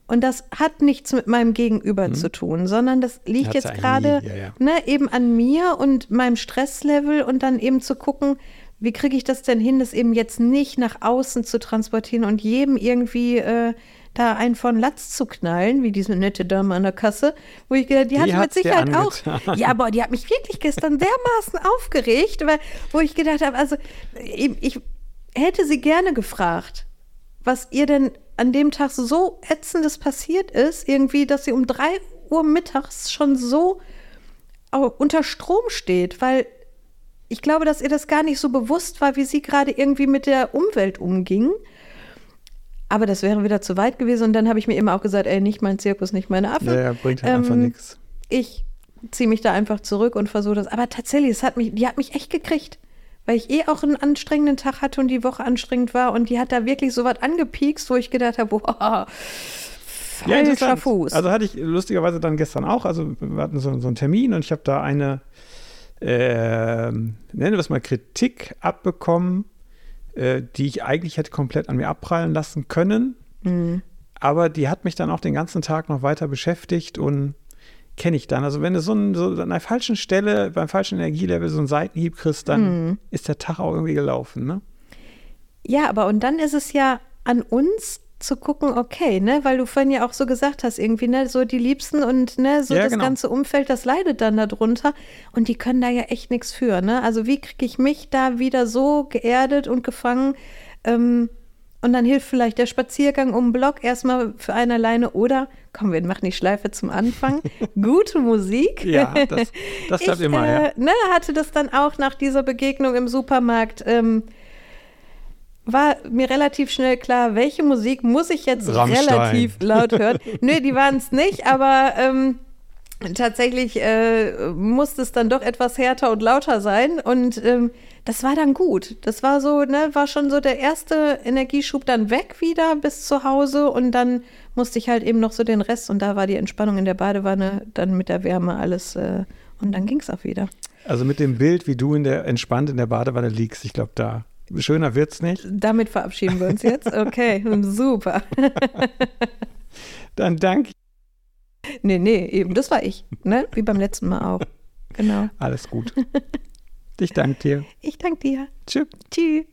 Und das hat nichts mit meinem Gegenüber zu tun, sondern das liegt Hat's jetzt gerade ja, ja. ne, eben an mir und meinem Stresslevel und dann eben zu gucken, wie kriege ich das denn hin, das eben jetzt nicht nach außen zu transportieren und jedem irgendwie äh, da einen von Latz zu knallen, wie diese nette Dame an der Kasse, wo ich gedacht, die, Die hat mit Sicherheit auch. Ja, aber die hat mich wirklich gestern dermaßen aufgeregt, weil, wo ich gedacht habe, also ich, ich hätte sie gerne gefragt, was ihr denn an dem Tag so ätzendes passiert ist, irgendwie, dass sie um drei Uhr mittags schon so unter Strom steht, weil ich glaube, dass ihr das gar nicht so bewusst war, wie sie gerade irgendwie mit der Umwelt umging. Aber das wäre wieder zu weit gewesen und dann habe ich mir immer auch gesagt, ey, nicht mein Zirkus, nicht meine Affe. Ja, ja, bringt halt einfach Ähm, nichts. Ich ziehe mich da einfach zurück und versuche das. Aber tatsächlich, es hat mich, die hat mich echt gekriegt. Weil ich eh auch einen anstrengenden Tag hatte und die Woche anstrengend war. Und die hat da wirklich so was angepiekst, wo ich gedacht habe, boah, falscher interessant. Fuß. Also hatte ich lustigerweise dann gestern auch, also wir hatten so, so einen Termin und ich habe da eine, ähm, nennen wir es mal Kritik abbekommen, äh, die ich eigentlich hätte komplett an mir abprallen lassen können. Mhm. Aber die hat mich dann auch den ganzen Tag noch weiter beschäftigt und kenne ich dann. Also wenn du so, ein, so an der falschen Stelle, beim falschen Energielevel so einen Seitenhieb kriegst, dann Mhm. ist der Tag auch irgendwie gelaufen, ne? Ja, aber und dann ist es ja an uns zu gucken, okay, ne, weil du vorhin ja auch so gesagt hast, irgendwie, ne, so die Liebsten und ne, so Ja, das genau. ganze Umfeld, das leidet dann darunter und die können da ja echt nichts für, ne? Also wie kriege ich mich da wieder so geerdet und gefangen, ähm, Und dann hilft vielleicht der Spaziergang um den Block erstmal für einen alleine oder, komm, wir machen die Schleife zum Anfang, gute Musik. Ja, das, das klappt ich, immer, äh, ja. Ne, hatte das dann auch nach dieser Begegnung im Supermarkt. Ähm, war mir relativ schnell klar, welche Musik muss ich jetzt Rammstein. relativ laut hören. Nö, die waren es nicht, aber ähm, tatsächlich äh, musste es dann doch etwas härter und lauter sein. Und ähm, das war dann gut. Das war so, ne, war schon so der erste Energieschub dann weg wieder bis zu Hause und dann musste ich halt eben noch so den Rest und da war die Entspannung in der Badewanne, dann mit der Wärme alles äh, und dann ging es auch wieder. Also mit dem Bild, wie du in der, entspannt in der Badewanne liegst, ich glaube, da schöner wird's nicht. Damit verabschieden wir uns jetzt. Okay, super. Dann danke Nee, nee, eben, das war ich, ne? Wie beim letzten Mal auch. Genau. Alles gut. Ich danke dir. Ich danke dir. Tschüss. Tschüss.